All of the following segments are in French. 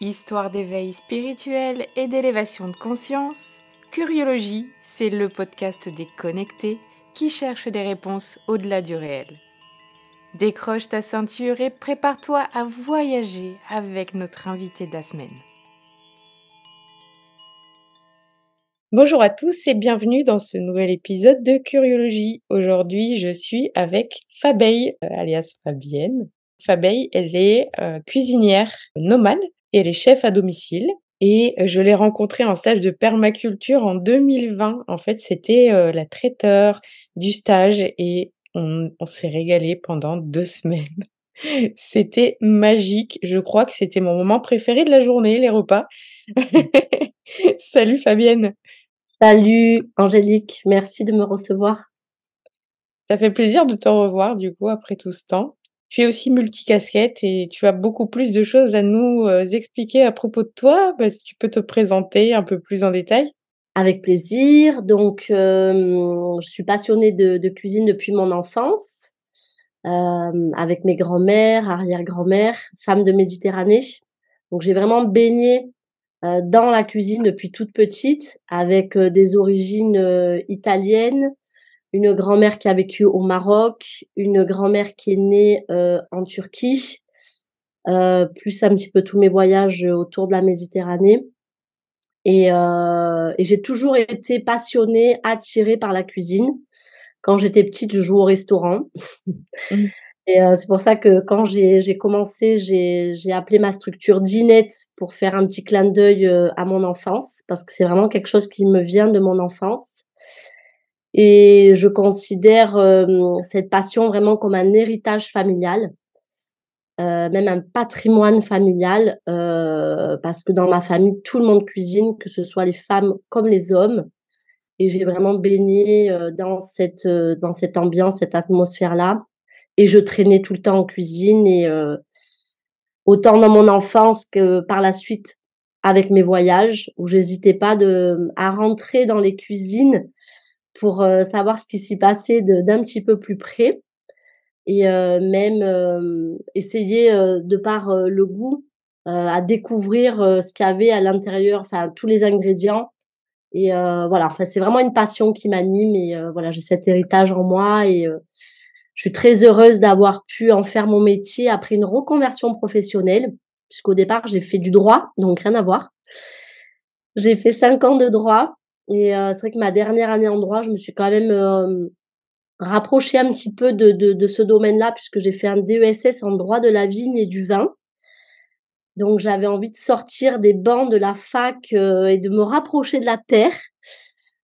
Histoire d'éveil spirituel et d'élévation de conscience, Curiologie, c'est le podcast des connectés qui cherchent des réponses au-delà du réel. Décroche ta ceinture et prépare-toi à voyager avec notre invité de la semaine. Bonjour à tous et bienvenue dans ce nouvel épisode de Curiologie. Aujourd'hui, je suis avec Fabeille, euh, alias Fabienne. Fabeille, elle est euh, cuisinière nomade et elle est chef à domicile. Et je l'ai rencontrée en stage de permaculture en 2020. En fait, c'était euh, la traiteur du stage et on, on s'est régalé pendant deux semaines. C'était magique. Je crois que c'était mon moment préféré de la journée, les repas. Salut Fabienne. Salut Angélique, merci de me recevoir. Ça fait plaisir de te revoir du coup après tout ce temps. Tu es aussi multicasquette et tu as beaucoup plus de choses à nous euh, expliquer à propos de toi. Bah, si tu peux te présenter un peu plus en détail. Avec plaisir. Donc, euh, je suis passionnée de, cuisine depuis mon enfance, euh, avec mes grands-mères, arrière-grand-mères, femmes de Méditerranée. Donc, j'ai vraiment baigné dans la cuisine depuis toute petite, avec des origines italiennes, une grand-mère qui a vécu au Maroc, une grand-mère qui est née euh, en Turquie, euh, plus un petit peu tous mes voyages autour de la Méditerranée. Et, euh, et j'ai toujours été passionnée, attirée par la cuisine. Quand j'étais petite, je jouais au restaurant. Mmh. Et euh, c'est pour ça que quand j'ai commencé, j'ai appelé ma structure Dinette pour faire un petit clin d'œil euh, à mon enfance, parce que c'est vraiment quelque chose qui me vient de mon enfance. Et je considère euh, cette passion vraiment comme un héritage familial, euh, même un patrimoine familial, euh, parce que dans ma famille, tout le monde cuisine, que ce soit les femmes comme les hommes. Et j'ai vraiment baigné dans cette dans cette ambiance, cette atmosphère-là. Et je traînais tout le temps en cuisine et autant dans mon enfance que par la suite avec mes voyages, où j'hésitais pas de à rentrer dans les cuisines pour euh, savoir ce qui s'y passait d'un petit peu plus près et euh, même euh, essayer de par le goût à découvrir ce qu'il y avait à l'intérieur, enfin tous les ingrédients. Et voilà, enfin c'est vraiment une passion qui m'anime et voilà j'ai cet héritage en moi et je suis très heureuse d'avoir pu en faire mon métier après une reconversion professionnelle puisqu'au départ j'ai fait du droit donc rien à voir. J'ai fait cinq ans de droit et euh, c'est vrai que ma dernière année en droit, je me suis quand même euh, rapprochée un petit peu de, de, de ce domaine-là, puisque j'ai fait un DESS en droit de la vigne et du vin. Donc j'avais envie de sortir des bancs de la fac euh, et de me rapprocher de la terre.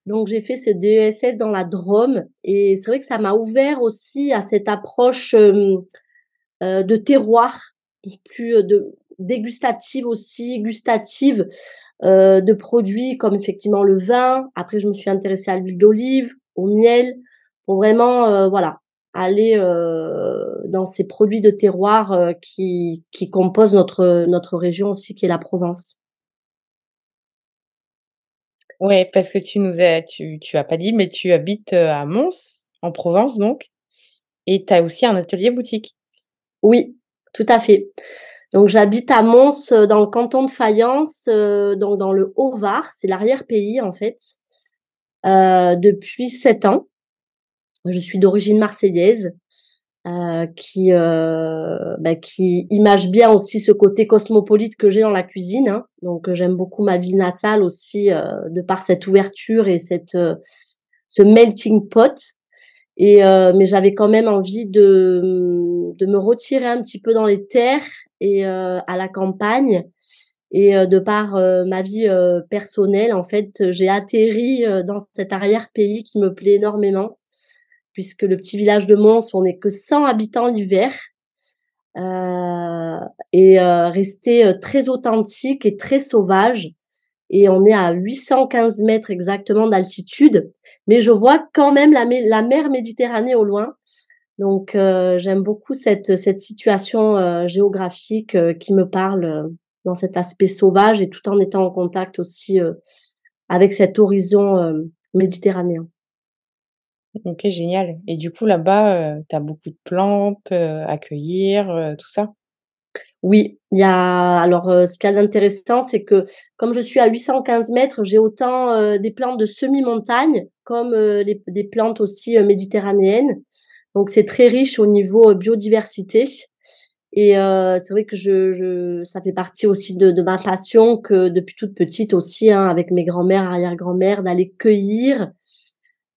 Donc j'ai fait ce DESS dans la Drôme et c'est vrai que ça m'a ouvert aussi à cette approche euh, de terroir, plus de dégustative aussi, gustative, euh, de produits comme effectivement le vin. Après, je me suis intéressée à l'huile d'olive, au miel, pour vraiment, euh, voilà, aller euh, dans ces produits de terroir qui, qui composent notre, notre région aussi, qui est la Provence. Ouais, parce que tu nous as, tu, tu as pas dit, mais tu habites à Mons, en Provence donc, et tu as aussi un atelier boutique. Oui, tout à fait. Donc j'habite à Mons euh, dans le canton de Fayence, euh, donc dans le Haut-Var, c'est l'arrière-pays en fait, euh, depuis sept ans. Je suis d'origine marseillaise, euh, qui bah, qui image bien aussi ce côté cosmopolite que j'ai dans la cuisine. Hein. Donc j'aime beaucoup ma ville natale aussi de par cette ouverture et cette ce melting pot. Et mais j'avais quand même envie de de me retirer un petit peu dans les terres et euh, à la campagne. Et euh, de par euh, ma vie personnelle, en fait, j'ai atterri dans cet arrière-pays qui me plaît énormément, puisque le petit village de Mons, on n'est que 100 habitants l'hiver. Euh, et euh, resté très authentique et très sauvage. Et on est à 815 mètres exactement d'altitude, mais je vois quand même la, mer Méditerranée au loin. Donc euh, j'aime beaucoup cette cette situation euh, géographique euh, qui me parle dans cet aspect sauvage et tout en étant en contact aussi avec cet horizon méditerranéen. Ok, génial. Et du coup, là-bas, tu as beaucoup de plantes à cueillir, tout ça? Oui, il y a alors, heu, ce qu'il y a d'intéressant, c'est que comme je suis à 815 mètres, j'ai autant, heu, des plantes de semi-montagne comme, les des plantes aussi, heu, méditerranéennes. Donc c'est très riche au niveau, heu, biodiversité et heu, c'est vrai que je je ça fait partie aussi de de ma passion que depuis toute petite aussi, hein, avec mes grands-mères, arrière-grand-mères, d'aller cueillir,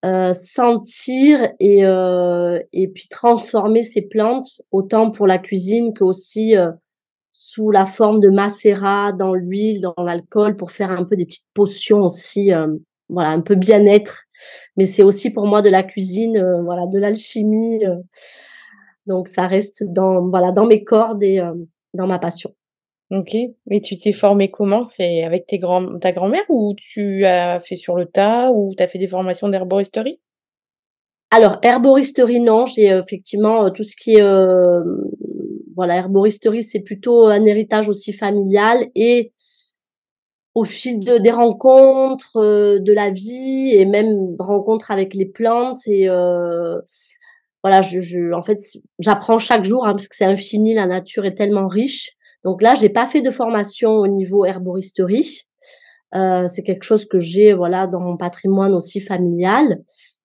heu, sentir et heu et puis transformer ces plantes, autant pour la cuisine qu'aussi, heu, sous la forme de macérat dans l'huile, dans l'alcool pour faire un peu des petites potions aussi, hem, voilà, un peu bien-être. Mais c'est aussi pour moi de la cuisine, heu, voilà, de l'alchimie, donc ça reste dans voilà, dans mes cordes et dans ma passion. OK et tu t'es formée comment? C'est avec tes grands ta grand-mère ou tu as fait sur le tas ou tu as fait des formations d'herboristerie? Alors herboristerie non, j'ai, heu, effectivement, heu, tout ce qui est, hem, voilà, herboristerie, c'est plutôt un héritage aussi familial et au fil de des rencontres, de la vie et même rencontres avec les plantes et voilà, je je en fait, j'apprends chaque jour, hein, parce que c'est infini, la nature est tellement riche. Donc là, j'ai pas fait de formation au niveau herboristerie. Heu, c'est quelque chose que j'ai, voilà, dans mon patrimoine aussi familial,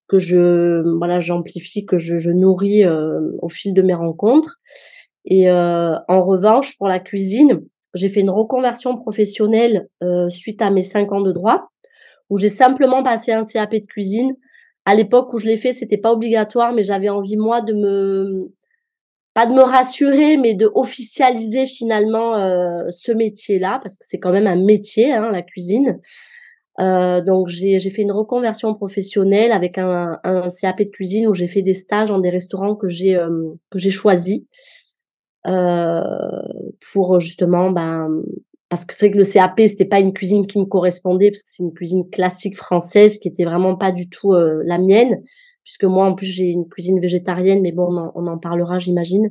que je voilà, j'amplifie, que je je nourris, heu, au fil de mes rencontres et heu, en revanche, pour la cuisine, j'ai fait une reconversion professionnelle, heu, suite à mes 5 ans de droit, où j'ai simplement passé un CAP de cuisine. À l'époque où je l'ai fait, c'était pas obligatoire, mais j'avais envie moi de me pas de me rassurer, mais de officialiser finalement, heu, ce métier-là, parce que c'est quand même un métier, hein, la cuisine. Heu, donc j'ai fait une reconversion professionnelle avec un un CAP de cuisine où j'ai fait des stages dans des restaurants que j'ai, hem, que j'ai choisis. Heu, pour justement, ben, parce que c'est vrai que le CAP, c'était pas une cuisine qui me correspondait, parce que c'est une cuisine classique française qui était vraiment pas du tout, heu, la mienne. Puisque moi, en plus, j'ai une cuisine végétarienne, mais bon, on en parlera, j'imagine.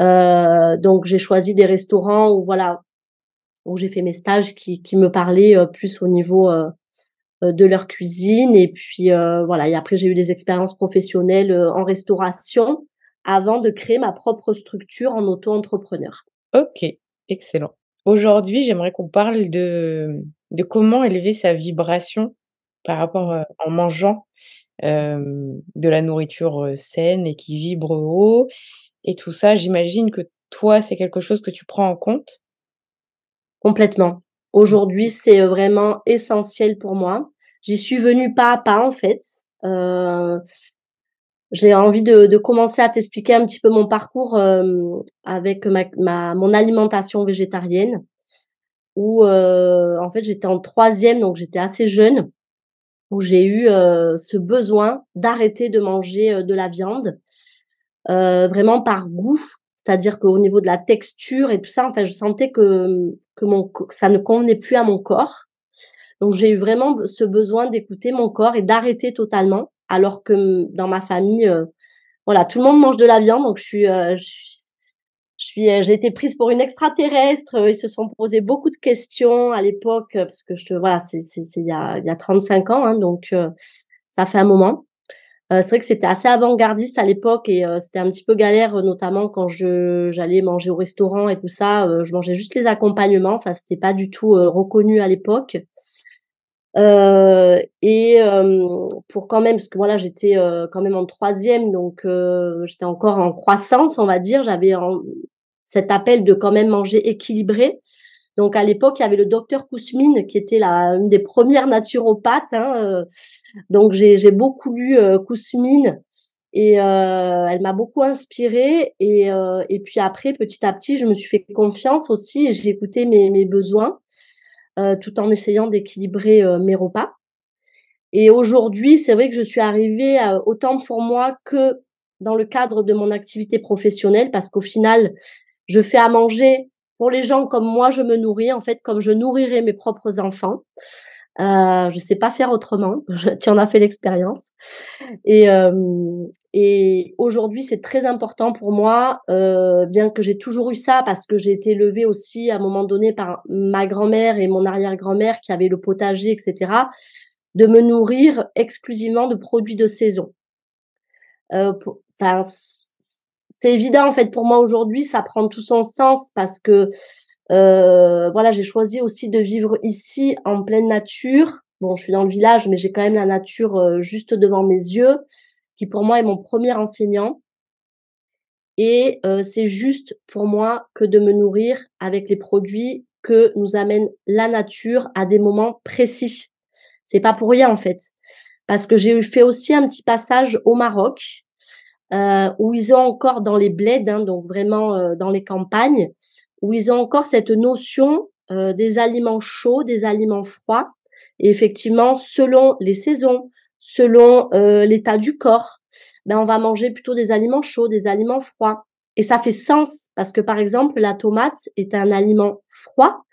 Heu, donc j'ai choisi des restaurants où voilà, où j'ai fait mes stages qui qui me parlaient, heu, plus au niveau, heu heu, de leur cuisine et puis, heu, voilà et après j'ai eu des expériences professionnelles, en restauration avant de créer ma propre structure en auto-entrepreneur. OK, excellent. Aujourd'hui, j'aimerais qu'on parle de de comment élever sa vibration par rapport, en mangeant, de la nourriture, heu, saine et qui vibre haut et tout ça. J'imagine que toi, c'est quelque chose que tu prends en compte? Complètement. Aujourd'hui, c'est, heu, vraiment essentiel pour moi. J'y suis venue pas à pas, en fait. J'ai envie de commencer à t'expliquer un petit peu mon parcours, avec ma mon alimentation végétarienne où, en fait, j'étais en troisième, donc j'étais assez jeune, où j'ai eu, heu, ce besoin d'arrêter de manger, heu, de la viande, heu, vraiment par goût. C'est-à-dire qu'au niveau de la texture et tout ça, enfin, je sentais que, que mon ça ne convenait plus à mon corps. Donc j'ai eu vraiment ce besoin d'écouter mon corps et d'arrêter totalement. Alors que, dans ma famille, heu, voilà, tout le monde mange de la viande, donc je suis, heu, je suis j'ai été prise pour une extraterrestre, heu, ils se sont posés beaucoup de questions à l'époque, heu, parce que je te voilà, c'est il y a il y a 35 ans, hein, donc heu, ça fait un moment. Heu, c'est vrai que c'était assez avant-gardiste à l'époque et heu, c'était un petit peu galère, notamment quand je j'allais manger au restaurant et tout ça, je mangeais juste les accompagnements, enfin, c'était pas du tout, reconnu à l'époque. Heu et hem, pour quand même parce que voilà, j'étais, heu, quand même en troisième donc j'étais encore en croissance, on va dire. J'avais cet appel de quand même manger équilibré. Donc à l'époque, il y avait le docteur Kousmine qui était la une des premières naturopathes, hein, heu, donc j'ai beaucoup lu, Kousmine et heu, elle m'a beaucoup inspirée et heu et puis après, petit à petit, je me suis fait confiance aussi et j'ai écouté mes mes besoins, tout en essayant d'équilibrer, mes repas et aujourd'hui, c'est vrai que je suis arrivée autant pour moi que dans le cadre de mon activité professionnelle parce qu'au final, je fais à manger pour les gens comme moi je me nourris, en fait, comme je nourrirais mes propres enfants. Heu, je sais pas faire autrement, tu en as fait l'expérience et hem et aujourd'hui, c'est très important pour moi, heu, bien que j'ai toujours eu ça parce que j'ai été élevée aussi à un moment donné par ma grand-mère et mon arrière-grand-mère qui avaient le potager et cetera, de me nourrir exclusivement de produits de saison. C c'est évident en fait pour moi aujourd'hui, ça prend tout son sens parce que euh, voilà, j'ai choisi aussi de vivre ici en pleine nature. Bon, je suis dans le village, mais j'ai quand même la nature euh, juste devant mes yeux, qui pour moi est mon premier enseignant. Et euh, c'est juste pour moi que de me nourrir avec les produits que nous amène la nature à des moments précis. C'est pas pour rien en fait, parce que j'ai fait aussi un petit passage au Maroc où ils ont encore dans les bleds, hein, donc vraiment euh, dans les campagnes, où ils ont encore cette notion euh, des aliments chauds, des aliments froids. Et effectivement, selon les saisons, selon l'état du corps, ben on va manger plutôt des aliments chauds, des aliments froids. Et ça fait sens parce que par exemple la tomate est un aliment froid,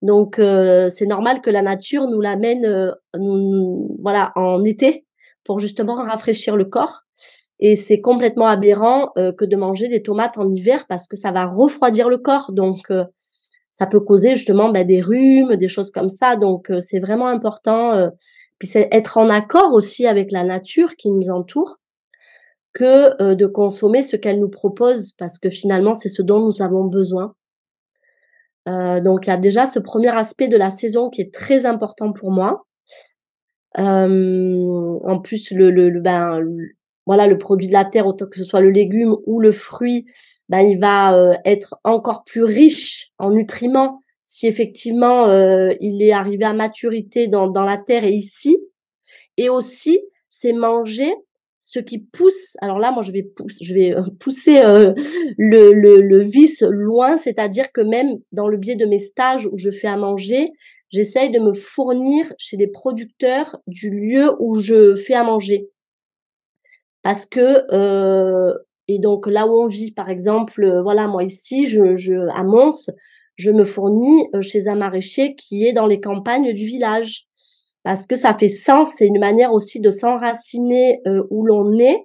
donc c'est normal que la nature nous l'amène, voilà, en été pour justement rafraîchir le corps. Et c'est complètement aberrant euh, que de manger des tomates en hiver parce que ça va refroidir le corps. Donc, euh, ça peut causer justement bah, des rhumes, des choses comme ça. Donc, euh, c'est vraiment important. puis, c'est être en accord aussi avec la nature qui nous entoure que de consommer ce qu'elle nous propose parce que finalement, c'est ce dont nous avons besoin. donc, il y a déjà ce premier aspect de la saison qui est très important pour moi. en plus, le, le, le ben, voilà le produit de la terre, autant que ce soit le légume ou le fruit, ben il va euh, être encore plus riche en nutriments si effectivement euh, il est arrivé à maturité dans, dans la terre et ici. Et aussi, c'est manger ce qui pousse. Alors là, moi, je vais, pousser, je vais euh, pousser le, le, le vice loin, c'est-à-dire que même dans le biais de mes stages où je fais à manger, j'essaye de me fournir chez des producteurs du lieu où je fais à manger parce que euh, et donc là où on vit, par exemple, euh, voilà, moi ici, je, je à Mons, je me fournis euh, chez un maraîcher qui est dans les campagnes du village, parce que ça fait sens, c'est une manière aussi de s'enraciner où l'on est,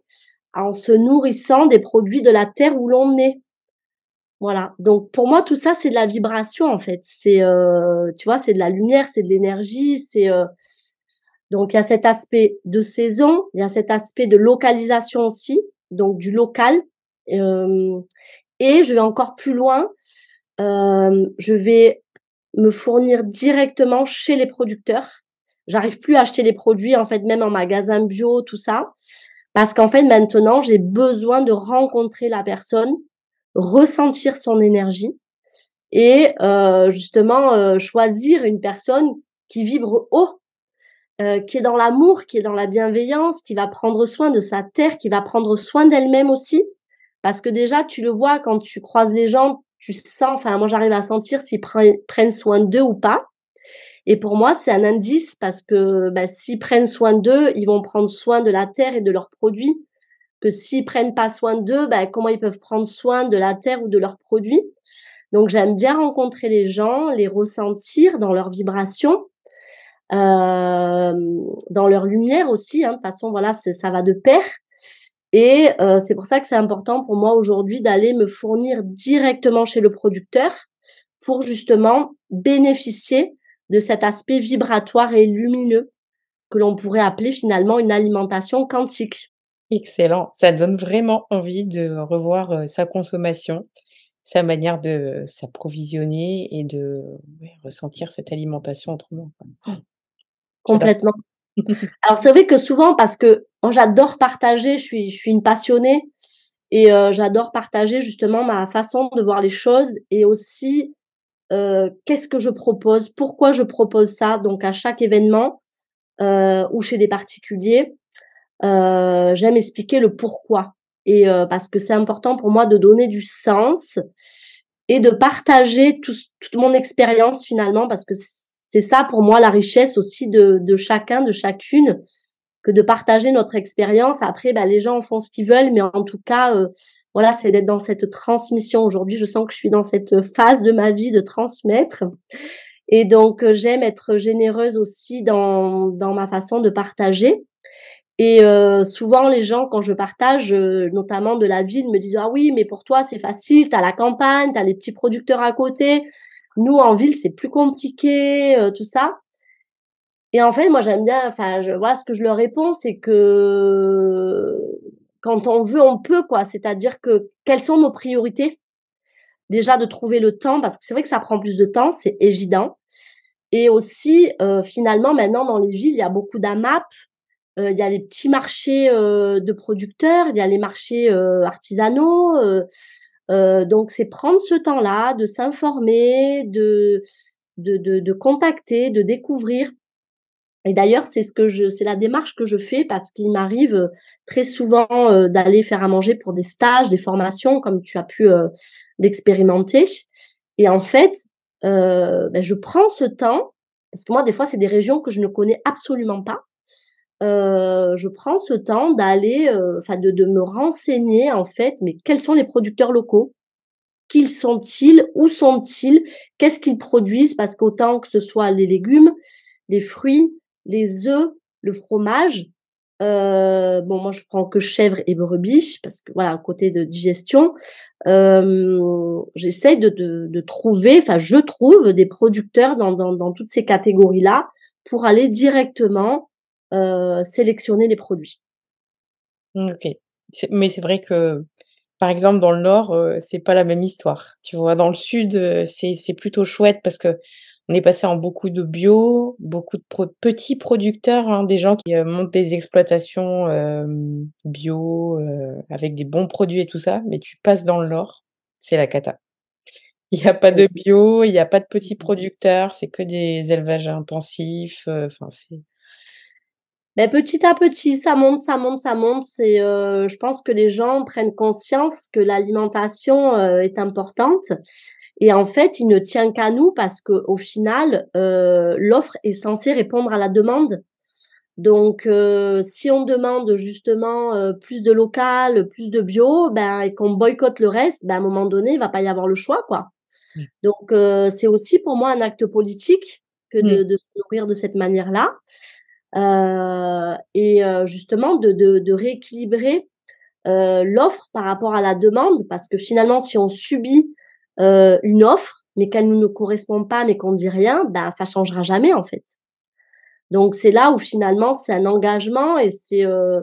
en se nourrissant des produits de la terre où l'on est. Voilà. Donc pour moi tout ça c'est de la vibration en fait. C'est tu vois c'est de la lumière, c'est de l'énergie, c'est donc il y a cet aspect de saison, il y a cet aspect de localisation aussi, donc du local. Euh, et je vais encore plus loin, euh, je vais me fournir directement chez les producteurs. J'arrive plus à acheter les produits en fait même en magasin bio tout ça parce qu'en fait maintenant j'ai besoin de rencontrer la personne, ressentir son énergie et euh, justement choisir une personne qui vibre haut euh, qui est dans l'amour, qui est dans la bienveillance, qui va prendre soin de sa terre, qui va prendre soin d'elle-même aussi. Parce que déjà, tu le vois quand tu croises les gens, tu sens, enfin moi j'arrive à sentir s'ils prennent soin d'eux ou pas. Et pour moi, c'est un indice parce que bah, s'ils prennent soin d'eux, ils vont prendre soin de la terre et de leurs produits. Que s'ils prennent pas soin d'eux, bah, comment ils peuvent prendre soin de la terre ou de leurs produits? Donc j'aime bien rencontrer les gens, les ressentir dans leurs vibrations dans leur lumière aussi. Hein, de toute façon, voilà, ça va de pair. Et euh, c'est pour ça que c'est important pour moi aujourd'hui d'aller me fournir directement chez le producteur pour justement bénéficier de cet aspect vibratoire et lumineux que l'on pourrait appeler finalement une alimentation quantique. Excellent. Ça donne vraiment envie de revoir euh, sa consommation, sa manière de s'approvisionner et de ressentir cette alimentation autrement. Complètement. Alors c'est vrai que souvent parce que moi j'adore partager, je suis je suis une passionnée et euh, j'adore partager justement ma façon de voir les choses et aussi euh, qu'est-ce que je propose, pourquoi je propose ça. Donc à chaque événement euh, ou chez des particuliers, j'aime expliquer le pourquoi et parce que c'est important pour moi de donner du sens et de partager tout, toute mon expérience finalement parce que c'est ça pour moi la richesse aussi de, chacun, de chacune, que de partager notre expérience. Après, bah, les gens font ce qu'ils veulent, mais en tout cas, euh, voilà, c'est d'être dans cette transmission. Aujourd'hui, je sens que je suis dans cette phase de ma vie de transmettre. Et donc, euh, j'aime être généreuse aussi dans, dans ma façon de partager. Et euh, souvent, les gens, quand je partage, notamment de la ville, me disent ah oui, mais pour toi c'est facile, t'as la campagne, t'as les petits producteurs à côté. Nous, en ville, c'est plus compliqué, euh, tout ça. Et en fait, moi, j'aime bien, enfin, je, voilà, ce que je leur réponds, c'est que quand on veut, on peut, quoi. C'est-à-dire que quelles sont nos priorités? Déjà de trouver le temps, parce que c'est vrai que ça prend plus de temps, c'est évident. Et aussi, euh, finalement, maintenant dans les villes, il y a beaucoup d'AMAP, euh, il y a les petits marchés euh, de producteurs, il y a les marchés artisanaux. Donc, c'est prendre ce temps-là, de s'informer, de, de, de, de contacter, de découvrir. Et d'ailleurs, c'est ce que je, c'est la démarche que je fais parce qu'il m'arrive euh, très souvent euh, d'aller faire à manger pour des stages, des formations, comme tu as pu euh, l'expérimenter. Et en fait, ben, je prends ce temps parce que moi, des fois, c'est des régions que je ne connais absolument pas. Je prends ce temps d'aller, enfin, de, de me renseigner en fait, mais quels sont les producteurs locaux? Qui sont-ils? Où sont-ils? Qu'est-ce qu'ils produisent? Parce qu'autant que ce soit les légumes, les fruits, les œufs, le fromage. Euh, bon, moi je prends que chèvre et brebis parce que voilà, côté de digestion, euh, j'essaie de, de, trouver, enfin je trouve des producteurs dans, dans, dans toutes ces catégories-là pour aller directement euh, sélectionner les produits. Ok, mais c'est vrai que par exemple dans le Nord, c'est pas la même histoire. Tu vois, dans le Sud, c'est plutôt chouette parce que on est passé en beaucoup de bio, beaucoup de petits producteurs, hein, des gens qui euh, montent des exploitations bio euh, avec des bons produits et tout ça, mais tu passes dans le Nord, c'est la cata. Il n'y a pas de bio, il n'y a pas de petits producteurs, c'est que des élevages intensifs. Euh, enfin, c'est. Mais petit à petit, ça monte, ça monte, ça monte. C'est, je pense que les gens prennent conscience que l'alimentation est importante et en fait, il ne tient qu'à nous parce que au final, euh, l'offre est censée répondre à la demande. Donc, euh, si on demande justement euh, plus de local, plus de bio, ben et qu'on boycotte le reste, ben à un moment donné, il va pas y avoir le choix, quoi. Donc, euh, c'est aussi pour moi un acte politique que de, mmh. de se nourrir de cette manière-là, et justement de, de, de rééquilibrer l'offre par rapport à la demande, parce que finalement, si on subit euh, une offre, mais qu'elle ne nous correspond pas, mais qu'on dit rien, ben ça changera jamais en fait. Donc c'est là où finalement c'est un engagement et c'est euh,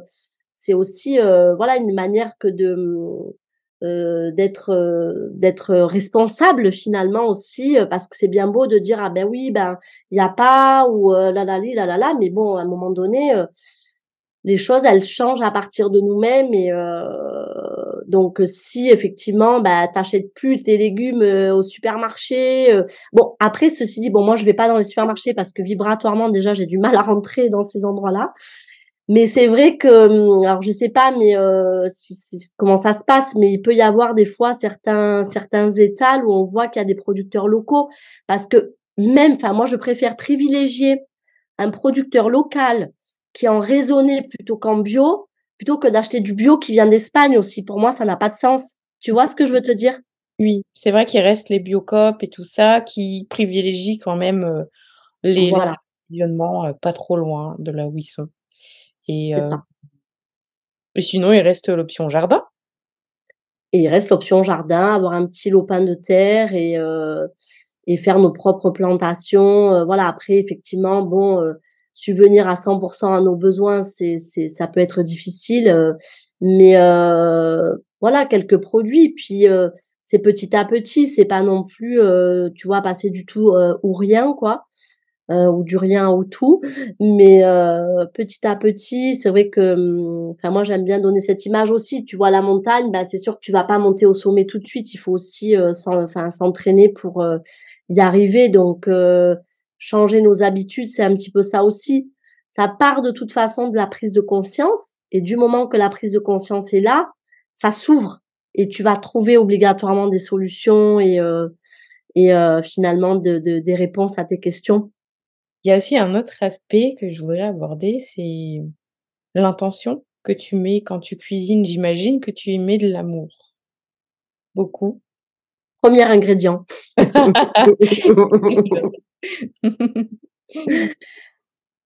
c'est aussi euh, voilà une manière que de euh, d'être euh, d'être responsable finalement aussi parce que c'est bien beau de dire ah ben oui ben il y a pas ou la la la la la mais bon à un moment donné les choses elles changent à partir de nous-mêmes et donc euh, si effectivement bah t'achètes plus tes légumes euh, au supermarché, euh, bon après ceci dit bon moi je vais pas dans les supermarchés parce que vibratoirement déjà j'ai du mal à rentrer dans ces endroits-là. Mais c'est vrai que hum, alors je sais pas mais si, comment ça se passe mais il peut y avoir des fois certains certains étals où on voit qu'il y a des producteurs locaux parce que même enfin moi je préfère privilégier un producteur local qui est en raisonné plutôt qu'en bio plutôt que d'acheter du bio qui vient d'Espagne aussi. Pour moi, ça n'a pas de sens. Tu vois ce que je veux te dire? Oui, c'est vrai qu'il reste les biocopes et tout ça qui privilégient quand même euh, les voilà. Euh, pas trop loin de là où ils sont. Et, euh, et sinon, il reste l'option jardin. Et il reste l'option jardin, avoir un petit lopin de terre et, et faire nos propres plantations. voilà, après, effectivement, bon, subvenir à 100% à nos besoins, c'est, c'est, ça peut être difficile. Euh, mais euh, voilà, quelques produits. Puis euh, c'est petit à petit, c'est pas non plus, tu vois, passer du tout ou rien, quoi. Ou du rien au tout, mais petit à petit, c'est vrai que, hum, enfin moi j'aime bien donner cette image aussi. Tu vois la montagne, bah c'est sûr que tu vas pas monter au sommet tout de suite. Il faut aussi, enfin s'entraîner pour y arriver. Donc changer nos habitudes, c'est un petit peu ça aussi. Ça part de toute façon de la prise de conscience et du moment que la prise de conscience est là, ça s'ouvre et tu vas trouver obligatoirement des solutions et, euh, et euh, finalement de, de, des réponses à tes questions. Il y a aussi un autre aspect que je voudrais aborder, c'est l'intention que tu mets quand tu cuisines. J'imagine que tu y mets de l'amour. Beaucoup. Premier ingrédient.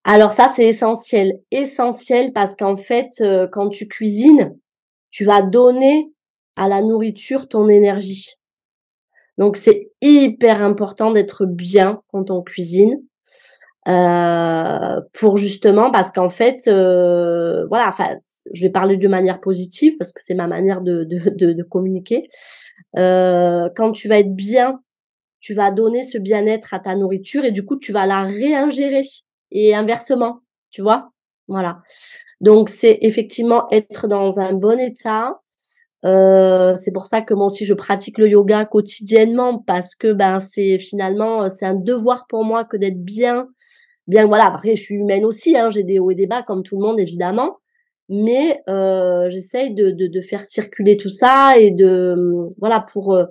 Alors ça, c'est essentiel. Essentiel parce qu'en fait, euh, quand tu cuisines, tu vas donner à la nourriture ton énergie. Donc c'est hyper important d'être bien quand on cuisine. Euh, pour justement parce qu'en fait euh, voilà enfin je vais parler de manière positive parce que c'est ma manière de de, de, de communiquer. Euh, quand tu vas être bien tu vas donner ce bien-être à ta nourriture et du coup tu vas la réingérer et inversement tu vois? Voilà. Donc c'est effectivement être dans un bon état euh, c'est pour ça que moi aussi je pratique le yoga quotidiennement parce que ben c'est finalement c'est un devoir pour moi que d'être bien bien voilà après je suis humaine aussi hein, j'ai des hauts et des bas comme tout le monde évidemment. Mais euh, j'essaye de, de, de, faire circuler tout ça et de voilà pour euh,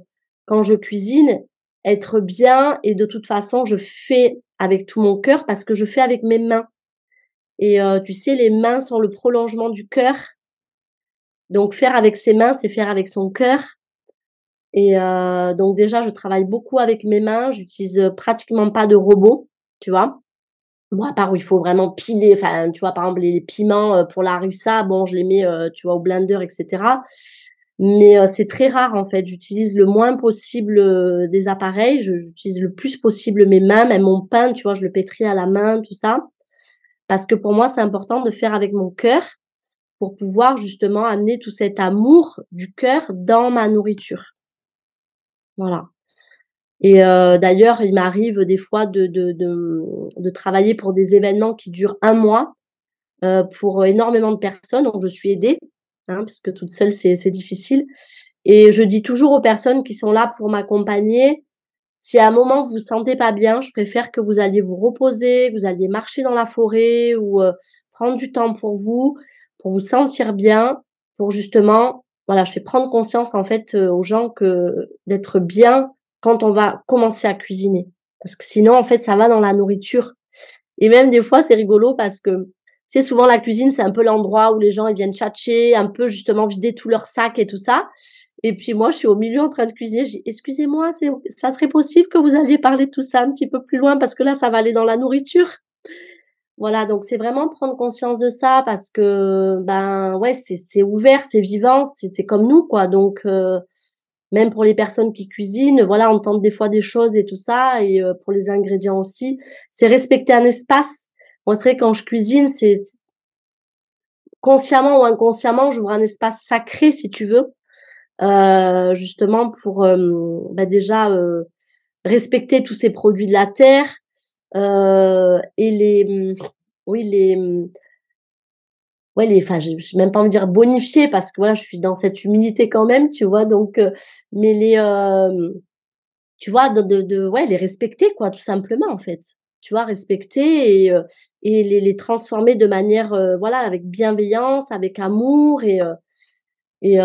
quand je cuisine être bien et de toute façon je fais avec tout mon cœur parce que je fais avec mes mains. Et euh, tu sais les mains sont le prolongement du cœur donc faire avec ses mains c'est faire avec son cœur et euh, donc déjà je travaille beaucoup avec mes mains j'utilise pratiquement pas de robot tu vois moi, à part où il faut vraiment piler, enfin, tu vois, par exemple, les, piments euh, pour la harissa, bon, je les mets, euh, tu vois, au blender, etc. Mais euh, c'est très rare, en fait. J'utilise le moins possible des appareils. J'utilise le plus possible mes mains, même mon pain, tu vois, je le pétris à la main, tout ça. Parce que pour moi, c'est important de faire avec mon cœur pour pouvoir justement amener tout cet amour du cœur dans ma nourriture. Voilà. Et euh, d'ailleurs, il m'arrive des fois de, de, de, travailler pour des événements qui durent un mois euh, pour énormément de personnes. Donc, je suis aidée, hein, parce que toute seule, c'est difficile. Et je dis toujours aux personnes qui sont là pour m'accompagner, si à un moment vous vous sentez pas bien, je préfère que vous alliez vous reposer, que vous alliez marcher dans la forêt ou euh, prendre du temps pour vous, pour vous sentir bien, pour justement, voilà, je fais prendre conscience en fait euh, aux gens que d'être bien quand on va commencer à cuisiner. Parce que sinon, en fait, ça va dans la nourriture. Et même des fois, c'est rigolo parce que, sais, souvent la cuisine, c'est un peu l'endroit où les gens ils viennent tchatcher, un peu justement vider tout leur sac et tout ça. Et puis moi, je suis au milieu en train de cuisiner. J'ai excusez-moi, ça serait possible que vous alliez parler de tout ça un petit peu plus loin parce que là, ça va aller dans la nourriture? Voilà, donc c'est vraiment prendre conscience de ça parce que ben ouais, c'est ouvert, c'est vivant, c'est comme nous quoi. Donc euh, même pour les personnes qui cuisinent, voilà, on des fois des choses et tout ça, et euh, pour les ingrédients aussi, c'est respecter un espace. Moi, c'est vrai quand je cuisine, c'est consciemment ou inconsciemment, j'ouvre un espace sacré, si tu veux, euh, justement pour euh, bah déjà respecter tous ces produits de la terre et les, oui, les ouais les enfin je, je même pas me dire bonifier parce que voilà je suis dans cette humilité quand même tu vois donc euh, mais les euh, tu vois de, de, de, ouais les respecter quoi tout simplement en fait. Tu vois respecter et euh, et les, les transformer de manière voilà avec bienveillance avec amour et et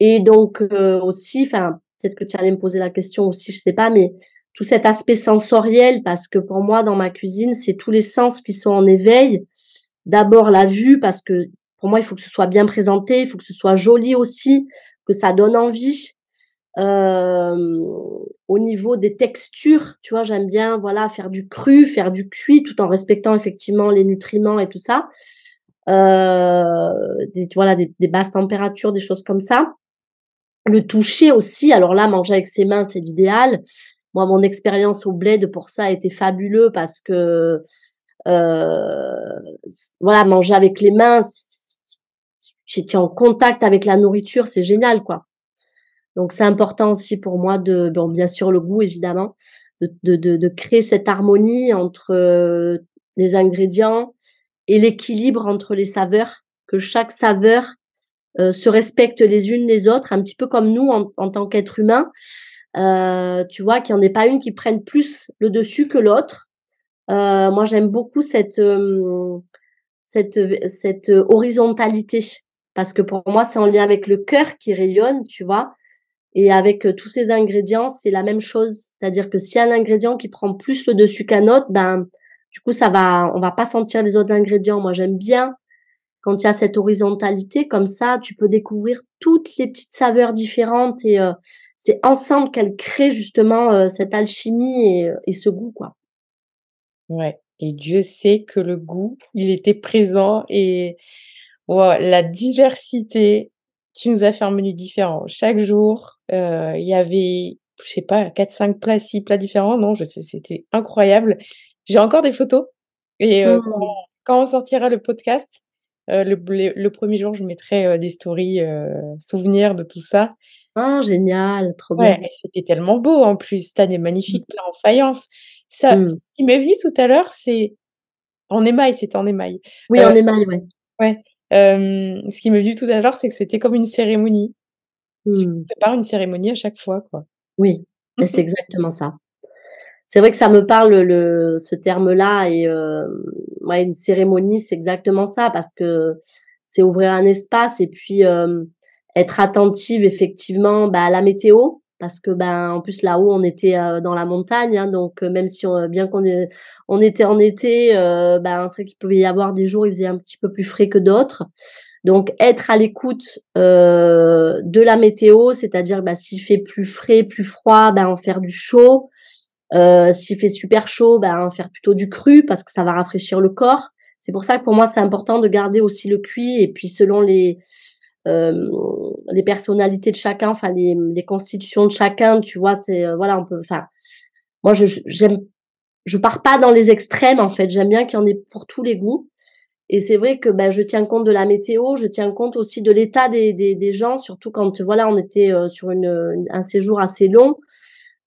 et donc aussi enfin peut-être que tu allais me poser la question aussi je sais pas mais tout cet aspect sensoriel parce que pour moi dans ma cuisine c'est tous les sens qui sont en éveil d'abord la vue parce que pour moi il faut que ce soit bien présenté, il faut que ce soit joli aussi, que ça donne envie. Euh, au niveau des textures, tu vois, j'aime bien voilà faire du cru, faire du cuit, tout en respectant effectivement les nutriments et tout ça. Euh, des, voilà des, des basses températures, des choses comme ça. Le toucher aussi. Alors là, manger avec ses mains, c'est l'idéal. Moi, mon expérience au bled pour ça a été fabuleux parce que euh, voilà, manger avec les mains, es en contact avec la nourriture, c'est génial, quoi. Donc c'est important aussi pour moi de, bon, bien sûr le goût évidemment, de, de, de, créer cette harmonie entre les ingrédients et l'équilibre entre les saveurs, que chaque saveur euh, se respecte les unes les autres, un petit peu comme nous en, en tant qu'être humain. Euh, tu vois, qu'il n'y en ait pas une qui prenne plus le dessus que l'autre, euh, moi, j'aime beaucoup cette, euh, cette, cette horizontalité parce que pour moi, c'est en lien avec le cœur qui rayonne, tu vois. Et avec euh, tous ces ingrédients, c'est la même chose. C'est-à-dire que s'il y a un ingrédient qui prend plus le dessus qu'un autre, ben, du coup, ça va, on va pas sentir les autres ingrédients. Moi, j'aime bien quand il y a cette horizontalité, comme ça, tu peux découvrir toutes les petites saveurs différentes et c'est ensemble qu'elles créent justement cette alchimie et, et ce goût, quoi. Ouais. Et Dieu sait que le goût, il était présent et la diversité, tu nous as fait un menu différent. Chaque jour, euh, il y avait je sais pas, 4-5 plats, 6 plats différents. Non, je sais, c'était incroyable. J'ai encore des photos et Mmh. quand quand on sortira le podcast, le le 1er jour, je mettrai, des stories, souvenirs de tout ça. Ah génial, trop Ouais bien. c'était tellement beau en plus. Tu as des Mmh. plats en faïence. Ça Mmh. ce qui m'est venu tout à l'heure, c'est en émail, c'était en émail. Oui, en émail, ouais. ouais, ce qui m'est venu tout à l'heure, c'est que c'était comme une cérémonie. Tu Mmh. prépares une cérémonie à chaque fois, quoi. Oui, c'est exactement ça. C'est vrai que ça me parle le ce terme-là et hem, ouais, une cérémonie, c'est exactement ça parce que c'est ouvrir un espace et puis, hem, être attentive effectivement, bah, à la météo parce que, ben, en plus là-haut, on était, heu, dans la montagne, hein, donc même si on bien qu'on on était en été, heu, ben, c'est vrai qu'il pouvait y avoir des jours, il faisait un petit peu plus frais que d'autres. Donc être à l'écoute, heu, de la météo, c'est-à-dire, bah, s'il fait plus frais, plus froid, ben, en faire du chaud. Heu, s'il fait super chaud, ben, en faire plutôt du cru parce que ça va rafraîchir le corps. C'est pour ça que pour moi, c'est important de garder aussi le cuit et puis selon les, hem, les personnalités de chacun, enfin les, les constitutions de chacun, tu vois? C'est, heu, voilà, on peut enfin, moi je j'aime je pars pas dans les extrêmes en fait, j'aime bien qu'il y en ait pour tous les goûts et c'est vrai que, bah, je tiens compte de la météo, je tiens compte aussi de l'état des des des gens, surtout quand, voilà, on était, heu, sur une, un séjour assez long.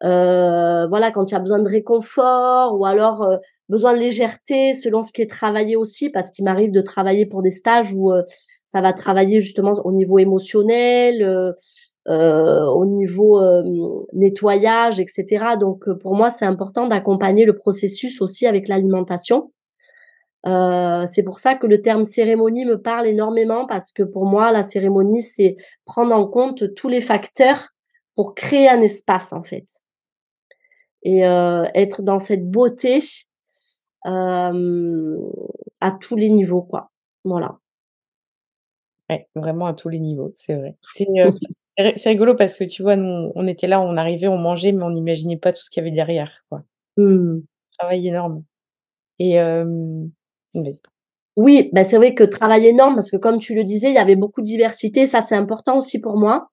Heu, voilà, quand il y a besoin de réconfort ou alors, heu, besoin de légèreté selon ce qui est travaillé aussi, parce qu'il m'arrive de travailler pour des stages où, heu, ça va travailler justement au niveau émotionnel, au niveau, nettoyage et cetera. Donc pour moi, c'est important d'accompagner le processus aussi avec l'alimentation. C'est pour ça que le terme cérémonie me parle énormément parce que pour moi, la cérémonie, c'est prendre en compte tous les facteurs pour créer un espace, en fait et heu, être dans cette beauté, hem, à tous les niveaux, quoi. Voilà. Ouais, vraiment à tous les niveaux, c'est vrai. C'est, c'est rigolo parce que tu vois, nous, on était là, on arrivait, on mangeait, mais on n'imaginait pas tout ce qu'il y avait derrière, quoi. Mmh. Travail énorme et vas-y. Oui, bah, c'est vrai que travail énorme parce que comme tu le disais, il y avait beaucoup de diversité, ça c'est important aussi pour moi,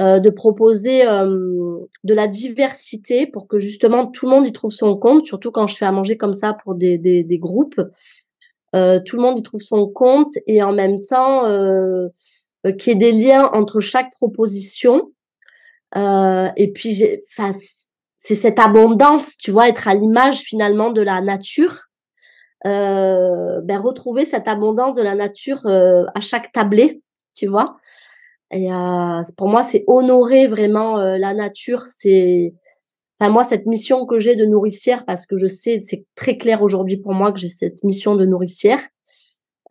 heu, de proposer, hem, de la diversité pour que justement tout le monde y trouve son compte, surtout quand je fais à manger comme ça pour des des des groupes. Heu, tout le monde y trouve son compte et en même temps, heu, qu'il y ait des liens entre chaque proposition. Heu et puis c'est cette abondance, tu vois? Être à l'image finalement de la nature. Bah, retrouver cette abondance de la nature, à chaque tablée, tu vois? Et heu, c pour moi, c'est honorer vraiment, heu, la nature, c'est enfin moi, cette mission que j'ai de nourricière parce que je sais, c'est très clair aujourd'hui pour moi que j'ai cette mission de nourricière,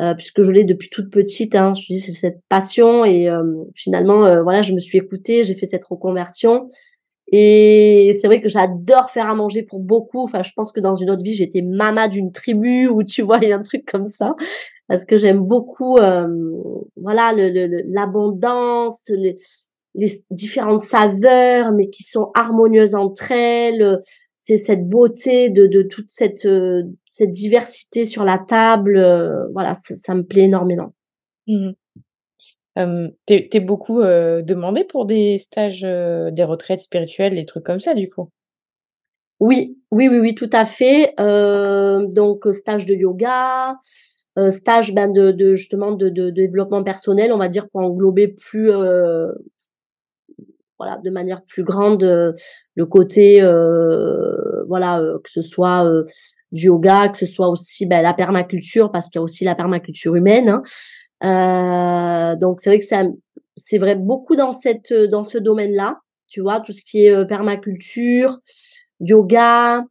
heu, puisque je l'ai depuis toute petite, hein. Je te dis, c'est cette passion et hem, finalement, heu, voilà, je me suis écoutée, j'ai fait cette reconversion et c'est vrai que j'adore faire à manger pour beaucoup. Enfin, je pense que dans une autre vie, j'étais mama d'une tribu ou tu vois? Il y a un truc comme ça parce que j'aime beaucoup, hem, voilà, le le le l'abondance, les différentes saveurs, mais qui sont harmonieuses entre elles, c'est cette beauté de de toute cette, heu, cette diversité sur la table, heu, voilà, ça ça me plaît énormément. Mmh tu es beaucoup, heu, demandée pour des stages, des retraites spirituelles, des trucs comme ça, du coup? Oui, oui, oui, oui, tout à fait. Donc stage de yoga, stage, ben, de de justement de de développement personnel, on va dire, pour englober plus, heu, voilà, de manière plus grande, heu, le côté, heu, voilà, heu, que ce soit, heu, du yoga, que ce soit aussi, bah, la permaculture parce qu'il y a aussi la permaculture humaine, hein. Heu, donc c'est vrai que ça c'est vrai beaucoup dans cette, dans ce domaine-là, tu vois? Tout ce qui est, permaculture, yoga,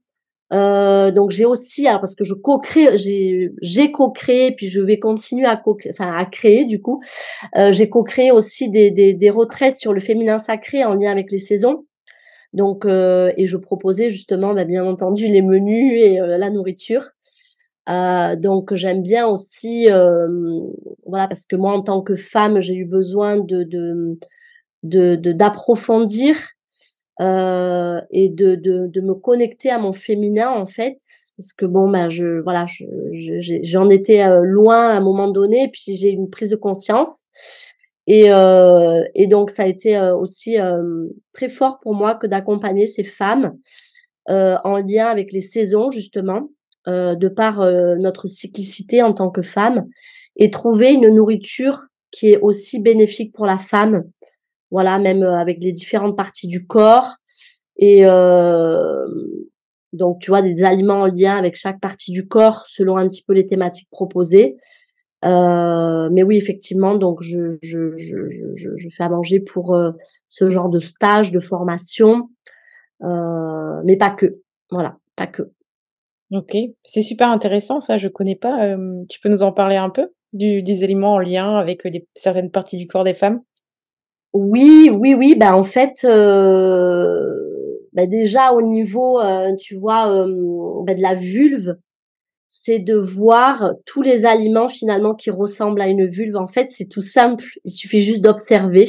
heu, donc j'ai aussi alors parce que je co-crée, j'ai co-créé puis je vais continuer à co enfin à créer du coup, heu, j'ai co-créé aussi des des des retraites sur le féminin sacré en lien avec les saisons. Donc heu et je proposais justement, bah, bien entendu les menus et heu, la nourriture. Heu, donc j'aime bien aussi, hem, voilà, parce que moi en tant que femme, j'ai eu besoin de mmh, de de heu et de de de me connecter à mon féminin, en fait. Parce que bon, ben, je voilà, j'en étais, heu, loin à un moment donné, puis j'ai une prise de conscience Et, euh, et donc, ça a été euh, aussi euh, très fort pour moi que d'accompagner ces femmes euh, en lien avec les saisons, justement, euh, de par notre cyclicité en tant que femme, et trouver une nourriture qui est aussi bénéfique pour la femme, voilà, même avec les différentes parties du corps. Et donc, tu vois, des aliments en lien avec chaque partie du corps selon un petit peu les thématiques proposées. Euh, mais oui, effectivement, donc je, fais à manger pour euh, ce genre de stage, de formation, euh, mais pas que. Voilà, pas que. Ok, c'est super intéressant ça, je connais pas. tu peux nous en parler un peu des aliments en lien avec des, certaines parties du corps des femmes? Oui, oui, oui. Ben en fait, ben déjà au niveau, tu vois, ben de la vulve, c'est de voir tous les aliments finalement qui ressemblent à une vulve. En fait, c'est tout simple. Il suffit juste d'observer.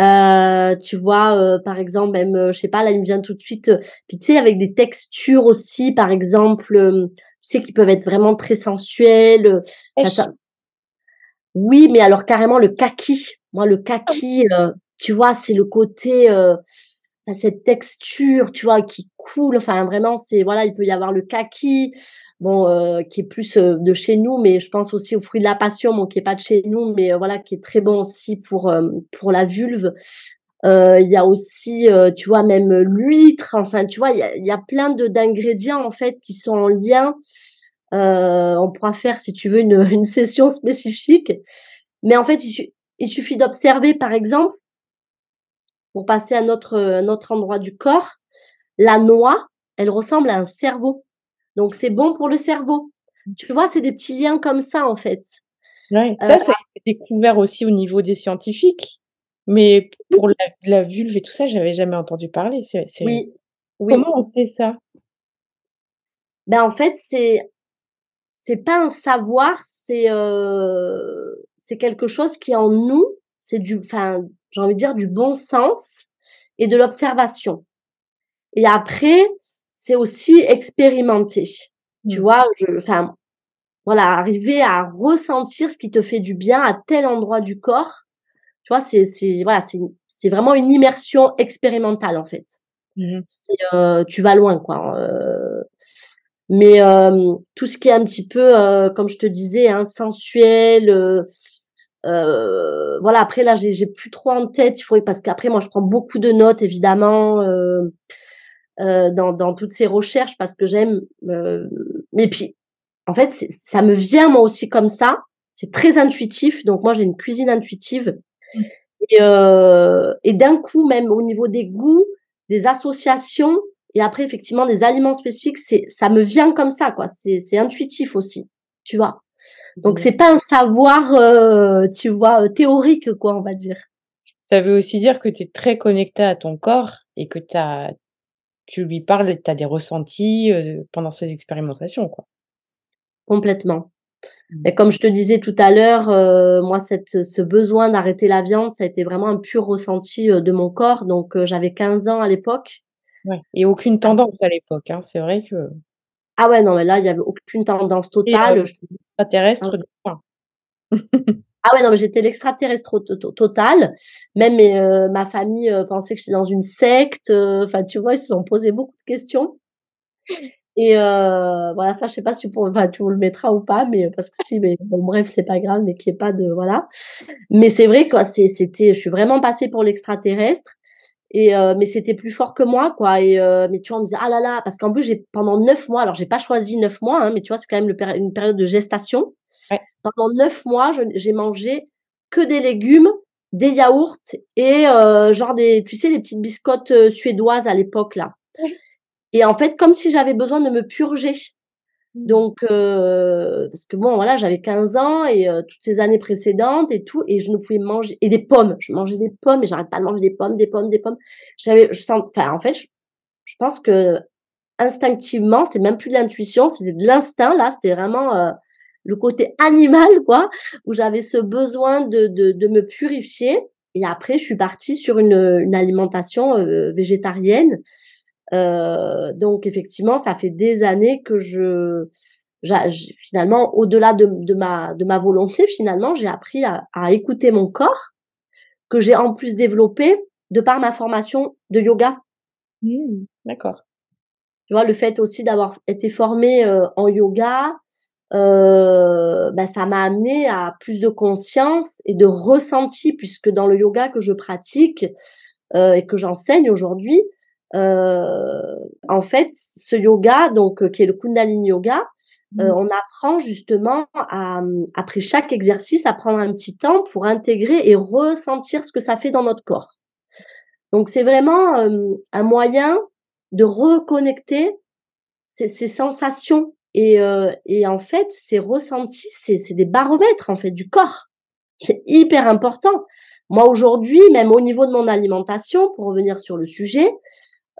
Euh, tu vois, euh, par exemple, même, euh, je sais pas, là, il me vient tout de suite. puis tu sais, avec des textures aussi, par exemple, tu sais, qui peuvent être vraiment très sensuelles. Oui, mais alors carrément le kaki. Moi, le kaki, tu vois, c'est le côté cette texture, tu vois, qui coule. Enfin, vraiment, c'est voilà, il peut y avoir le kaki, bon, euh, qui est plus euh, de chez nous, mais je pense aussi au fruit de la passion, bon, qui est pas de chez nous, mais euh, voilà, qui est très bon aussi pour pour la vulve. Il y a aussi, tu vois, même l'huître. Enfin, tu vois, il y a, plein de d'ingrédients en fait qui sont en lien. on pourra faire, si tu veux, une, une session spécifique. Mais en fait, il suffit d'observer, par exemple, pour passer à notre, notre endroit du corps, la noix, elle ressemble à un cerveau. Donc, c'est bon pour le cerveau. Tu vois, c'est des petits liens comme ça, en fait. Ouais, ça, c'est découvert aussi au niveau des scientifiques. Mais pour la, vulve et tout ça, j'avais jamais entendu parler. Oui. Comment on sait ça? Ben, en fait, c'est c'est pas un savoir, c'est c'est quelque chose qui est en nous. C'est du, enfin, j'ai envie de dire, du bon sens et de l'observation. Et après, c'est aussi expérimenter. Tu mmh. vois, je, enfin, voilà, arriver à ressentir ce qui te fait du bien à tel endroit du corps. Tu vois, c'est, c'est, voilà, c'est, c'est vraiment une immersion expérimentale en fait. Mmh euh, tu vas loin, quoi. Euh, mais euh, tout ce qui est un petit peu, euh, comme je te disais, hein, sensuel, euh, euh, voilà, après là, j'ai plus trop en tête. Il faut parce qu'après moi, je prends beaucoup de notes évidemment euh, euh, dans, dans toutes ces recherches parce que j'aime. Euh, mais puis, en fait, ça me vient moi aussi comme ça. C'est très intuitif. Donc moi, j'ai une cuisine intuitive. Mmh. Et, euh, et d'un coup, même au niveau des goûts, des associations, et après effectivement des aliments spécifiques, c'est ça me vient comme ça quoi. C'est intuitif aussi, tu vois. Donc c'est pas un savoir, euh, tu vois, euh, théorique quoi, on va dire. Ça veut aussi dire que tu es très connecté à ton corps et que as, tu lui parles, tu as des ressentis euh, pendant ces expérimentations quoi. Complètement. Mmh. Et comme je te disais tout à l'heure, moi cette ce besoin d'arrêter la viande, ça a été vraiment un pur ressenti de mon corps. Donc j'avais 15 ans à l'époque. Ouais. Et aucune tendance à l'époque, hein. C'est vrai que. Ah ouais, non, mais là, il y avait aucune tendance totale. Euh, extraterrestre du coin. ah ouais, non, mais j'étais l'extraterrestre total. Même euh, ma famille euh, pensait que j'étais dans une secte. Enfin, tu vois, ils se sont posé beaucoup de questions. Et voilà, ça, je sais pas si tu, pour... enfin, tu le mettras ou pas, mais parce que si, mais bon, bref, c'est pas grave, mais qu'il n'y ait pas de, voilà. Mais c'est vrai, quoi, c'était, je suis vraiment passée pour l'extraterrestre. Et euh, mais c'était plus fort que moi, quoi. Et euh, mais tu vois, on me disait ah là là, parce qu'en plus j'ai pendant neuf mois, alors j'ai pas choisi neuf mois, hein, mais tu vois, c'est quand même le, une période de gestation. Ouais. Pendant neuf mois, j'ai mangé que des légumes, des yaourts et euh, genre des, tu sais, les petites biscottes euh, suédoises à l'époque là. Et en fait, comme si j'avais besoin de me purger. Mmh. Donc, euh, parce que bon, voilà, j'avais 15 ans et euh, toutes ces années précédentes et tout, et je ne pouvais manger et des pommes. Je mangeais des pommes et j'arrête pas de manger des pommes, des pommes, des pommes. J'avais, je sens, enfin, en fait, je, pense que instinctivement, c'était même plus de l'intuition, c'était de l'instinct. Là, c'était vraiment euh, le côté animal, quoi, où j'avais ce besoin de, de, de me purifier. Et après, je suis partie sur une, une alimentation végétarienne euh, donc effectivement, ça fait des années que je finalement, au-delà de, de, ma, de ma volonté, finalement, j'ai appris à, à, écouter mon corps, que j'ai en plus développé de par ma formation de yoga. Mmh, d'accord. Tu vois, le fait aussi d'avoir été formée euh, en yoga, euh, bah, ça m'a amené à plus de conscience et de ressenti, puisque dans le yoga que je pratique euh, et que j'enseigne aujourd'hui, euh, en fait, ce yoga, donc qui est le Kundalini Yoga, mmh. on apprend justement à, après chaque exercice, à prendre un petit temps pour intégrer et ressentir ce que ça fait dans notre corps. Donc c'est vraiment un moyen de reconnecter ces, ces sensations et, euh, et en fait, ces ressentis, c'est des baromètres en fait du corps. C'est hyper important. Moi aujourd'hui, même au niveau de mon alimentation, pour revenir sur le sujet,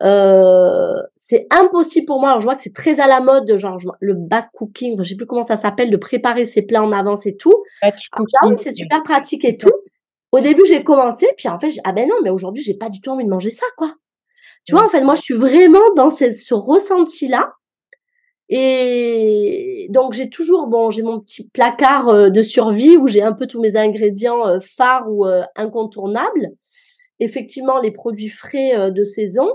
euh, c'est impossible pour moi. Alors je vois que c'est très à la mode, genre le back cooking, je sais plus comment ça s'appelle, de préparer ses plats en avance et tout. Ah, c'est super pratique et tout. Au début, j'ai commencé, puis en fait, ah ben non, mais aujourd'hui, j'ai pas du tout envie de manger ça, quoi. Tu vois, en fait, moi, je suis vraiment dans ce, ce ressenti-là. Et donc j'ai toujours bon, j'ai mon petit placard euh, de survie où j'ai un peu tous mes ingrédients euh, phares ou euh, incontournables. Effectivement, les produits frais de saison.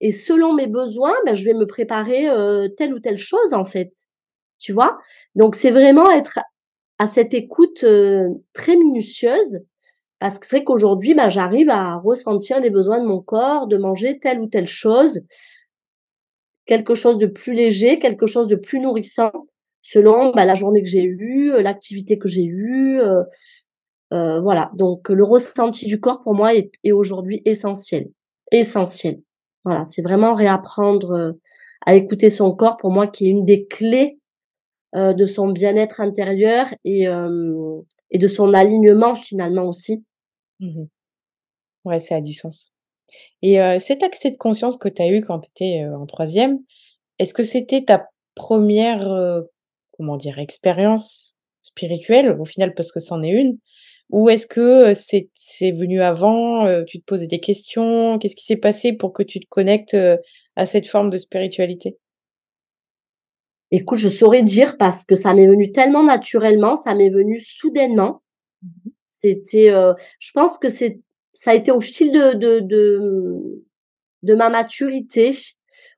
Et selon mes besoins, ben, je vais me préparer telle ou telle chose en fait. Tu vois? Donc c'est vraiment être à cette écoute très minutieuse parce que c'est vrai qu'aujourd'hui, ben, j'arrive à ressentir les besoins de mon corps, de manger telle ou telle chose, quelque chose de plus léger, quelque chose de plus nourrissant, selon bah, la journée que j'ai eue, euh, l'activité que j'ai eue. Euh, euh, voilà. Donc le ressenti du corps pour moi est, aujourd'hui essentiel, essentiel. Voilà, c'est vraiment réapprendre à écouter son corps pour moi qui est une des clés de son bien-être intérieur et et de son alignement finalement aussi. Mmh ouais, ça a du sens. Et cet accès de conscience que tu as eu quand tu étais en troisième, est-ce que c'était ta première, comment dire, expérience spirituelle au final parce que c'en est une? Ou est-ce que c'est c'est venu avant, tu te posais des questions? Qu'est-ce qui s'est passé pour que tu te connectes, à cette forme de spiritualité? Écoute, je saurais dire parce que ça m'est venu tellement naturellement, ça m'est venu soudainement. Mmh c'était, je pense que c'est ça a été au fil de, de, de, de ma maturité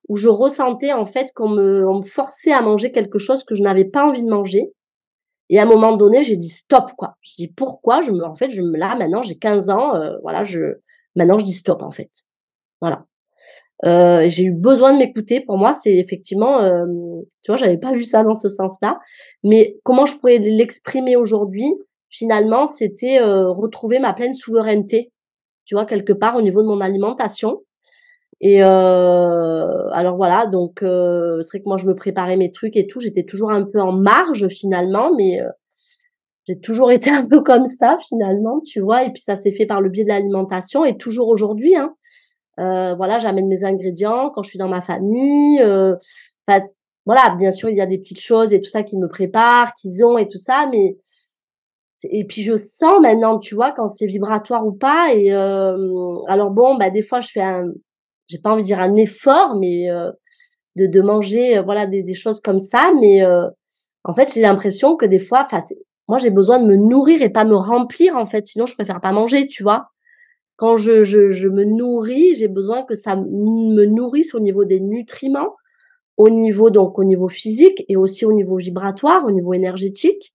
où je ressentais en fait qu'on me, on me forçait à manger quelque chose que je n'avais pas envie de manger. Et à un moment donné, j'ai dit stop quoi. Je dis pourquoi je me, en fait, je me là maintenant j'ai 15 ans, euh, voilà, je maintenant je dis stop en fait. Voilà. Euh, j'ai eu besoin de m'écouter. Pour moi, c'est effectivement, euh, tu vois, j'avais pas vu ça dans ce sens-là. Mais comment je pourrais l'exprimer aujourd'hui? Finalement, c'était euh, retrouver ma pleine souveraineté tu vois, quelque part au niveau de mon alimentation. Et euh, alors voilà, donc euh, c'est vrai que moi je me préparais mes trucs et tout, j'étais toujours un peu en marge finalement, mais euh, j'ai toujours été un peu comme ça finalement, tu vois. Et puis ça s'est fait par le biais de l'alimentation et toujours aujourd'hui. Hein, euh, voilà, j'amène mes ingrédients quand je suis dans ma famille. Euh, voilà, bien sûr il y a des petites choses et tout ça qui me préparent, qu'ils ont et tout ça, mais et puis je sens maintenant, tu vois, quand c'est vibratoire ou pas. Et euh, alors bon, bah des fois je fais un, j'ai pas envie de dire un effort, mais euh, de, de manger, euh, voilà, des, des, choses comme ça. Mais euh, en fait, j'ai l'impression que des fois, enfin, moi j'ai besoin de me nourrir et pas me remplir en fait. Sinon, je préfère pas manger, tu vois. Quand je, je, je me nourris, j'ai besoin que ça me nourrisse au niveau des nutriments, au niveau donc au niveau physique et aussi au niveau vibratoire, au niveau énergétique.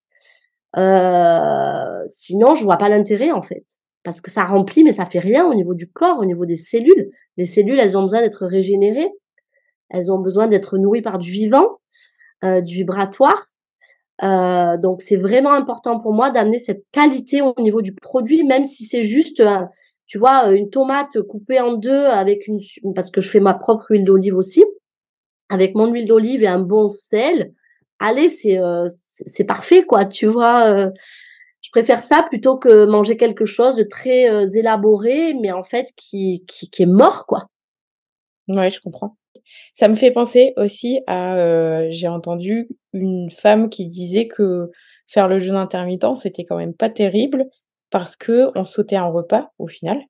Euh, sinon, je vois pas l'intérêt en fait, parce que ça remplit, mais ça fait rien au niveau du corps, au niveau des cellules. Les cellules, elles ont besoin d'être régénérées, elles ont besoin d'être nourries par du vivant, euh, du vibratoire. Euh, donc c'est vraiment important pour moi d'amener cette qualité au niveau du produit, même si c'est juste, tu vois, une tomate coupée en deux avec une, parce que je fais ma propre huile d'olive aussi, avec mon huile d'olive et un bon sel allez, c'est euh, c'est parfait quoi, tu vois. Euh. je préfère ça plutôt que manger quelque chose de très euh, élaboré, mais en fait qui, qui, qui est mort quoi. Ouais, je comprends. Ça me fait penser aussi à, j'ai entendu une femme qui disait que faire le jeûne intermittent, c'était quand même pas terrible parce que on sautait un repas au final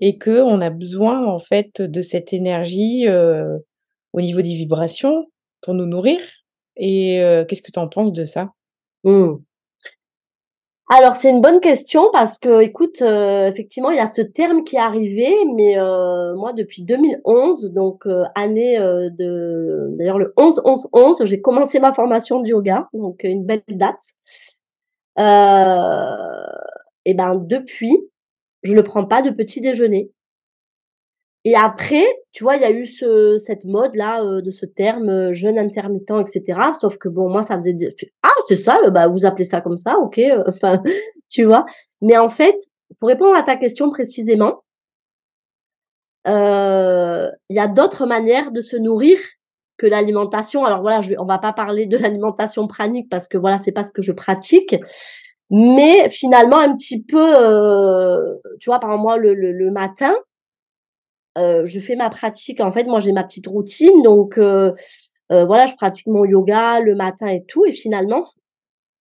et que on a besoin en fait de cette énergie au niveau des vibrations pour nous nourrir et qu'est-ce que tu en penses de ça? Mmh. Alors c'est une bonne question parce que écoute, effectivement, il y a ce terme qui est arrivé, mais moi depuis 2011, donc année, de d'ailleurs le 11-11-11, j'ai commencé ma formation de yoga, donc une belle date. et ben depuis, je ne prends pas de petit déjeuner. Et après, tu vois, il y a eu ce, cette mode-là euh, de ce terme euh, jeûne intermittent, etc. Sauf que bon, moi, ça faisait ah, c'est ça, euh, bah vous appelez ça comme ça, ok. Enfin, tu vois. Mais en fait, pour répondre à ta question précisément, il y a d'autres manières de se nourrir que l'alimentation. Alors voilà, je on va pas parler de l'alimentation pranique parce que voilà, c'est pas ce que je pratique. Mais finalement, un petit peu, tu vois, par exemple, moi, le, matin, euh, je fais ma pratique. En fait, moi, j'ai ma petite routine, donc euh, euh, voilà, je pratique mon yoga le matin et tout. Et finalement,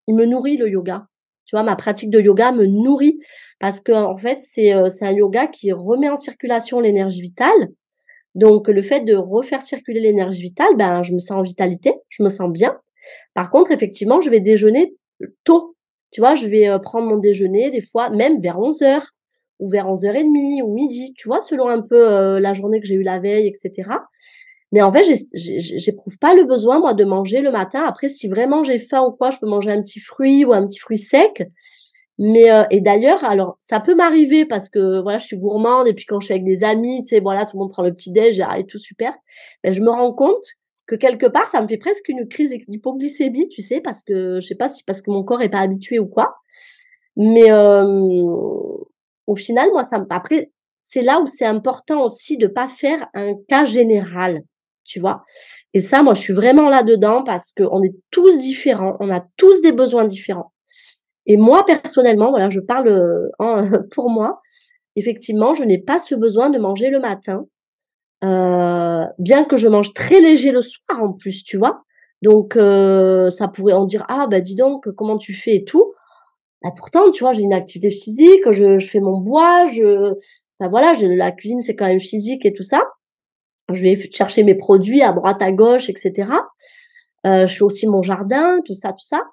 il me nourrit le yoga. Tu vois, ma pratique de yoga me nourrit parce que en fait, c'est c'est un yoga qui remet en circulation l'énergie vitale. Donc, le fait de refaire circuler l'énergie vitale, ben, je me sens en vitalité, je me sens bien. Par contre, effectivement, je vais déjeuner tôt. Tu vois, je vais prendre mon déjeuner des fois même vers 11 heures ou vers 11h30 ou midi, tu vois, selon un peu euh, la journée que j'ai eue la veille, etc. Mais en fait, j'éprouve pas le besoin, moi, de manger le matin. Après, si vraiment j'ai faim ou quoi, je peux manger un petit fruit ou un petit fruit sec. Mais euh, et d'ailleurs, alors ça peut m'arriver parce que voilà, je suis gourmande et puis quand je suis avec des amis, tu sais, voilà, tout le monde prend le petit déj et tout super. Mais je me rends compte que quelque part, ça me fait presque une crise d'hypoglycémie, tu sais, parce que je sais pas si parce que mon corps est pas habitué ou quoi. Mais euh, au final, moi, ça me... Après, c'est là où c'est important aussi de pas faire un cas général, tu vois. Et ça, moi, je suis vraiment là-dedans parce qu'on est tous différents, on a tous des besoins différents. Et moi, personnellement, voilà, je parle euh, pour moi, effectivement, je n'ai pas ce besoin de manger le matin, euh, bien que je mange très léger le soir en plus, tu vois. Donc, euh, ça pourrait en dire, ah, bah dis donc, comment tu fais et tout. Bah, pourtant, tu vois, j'ai une activité physique, je, fais mon bois, je, enfin voilà, je, la cuisine c'est quand même physique et tout ça. Je vais chercher mes produits à droite, à gauche, etc. Euh, je fais aussi mon jardin, tout ça, tout ça.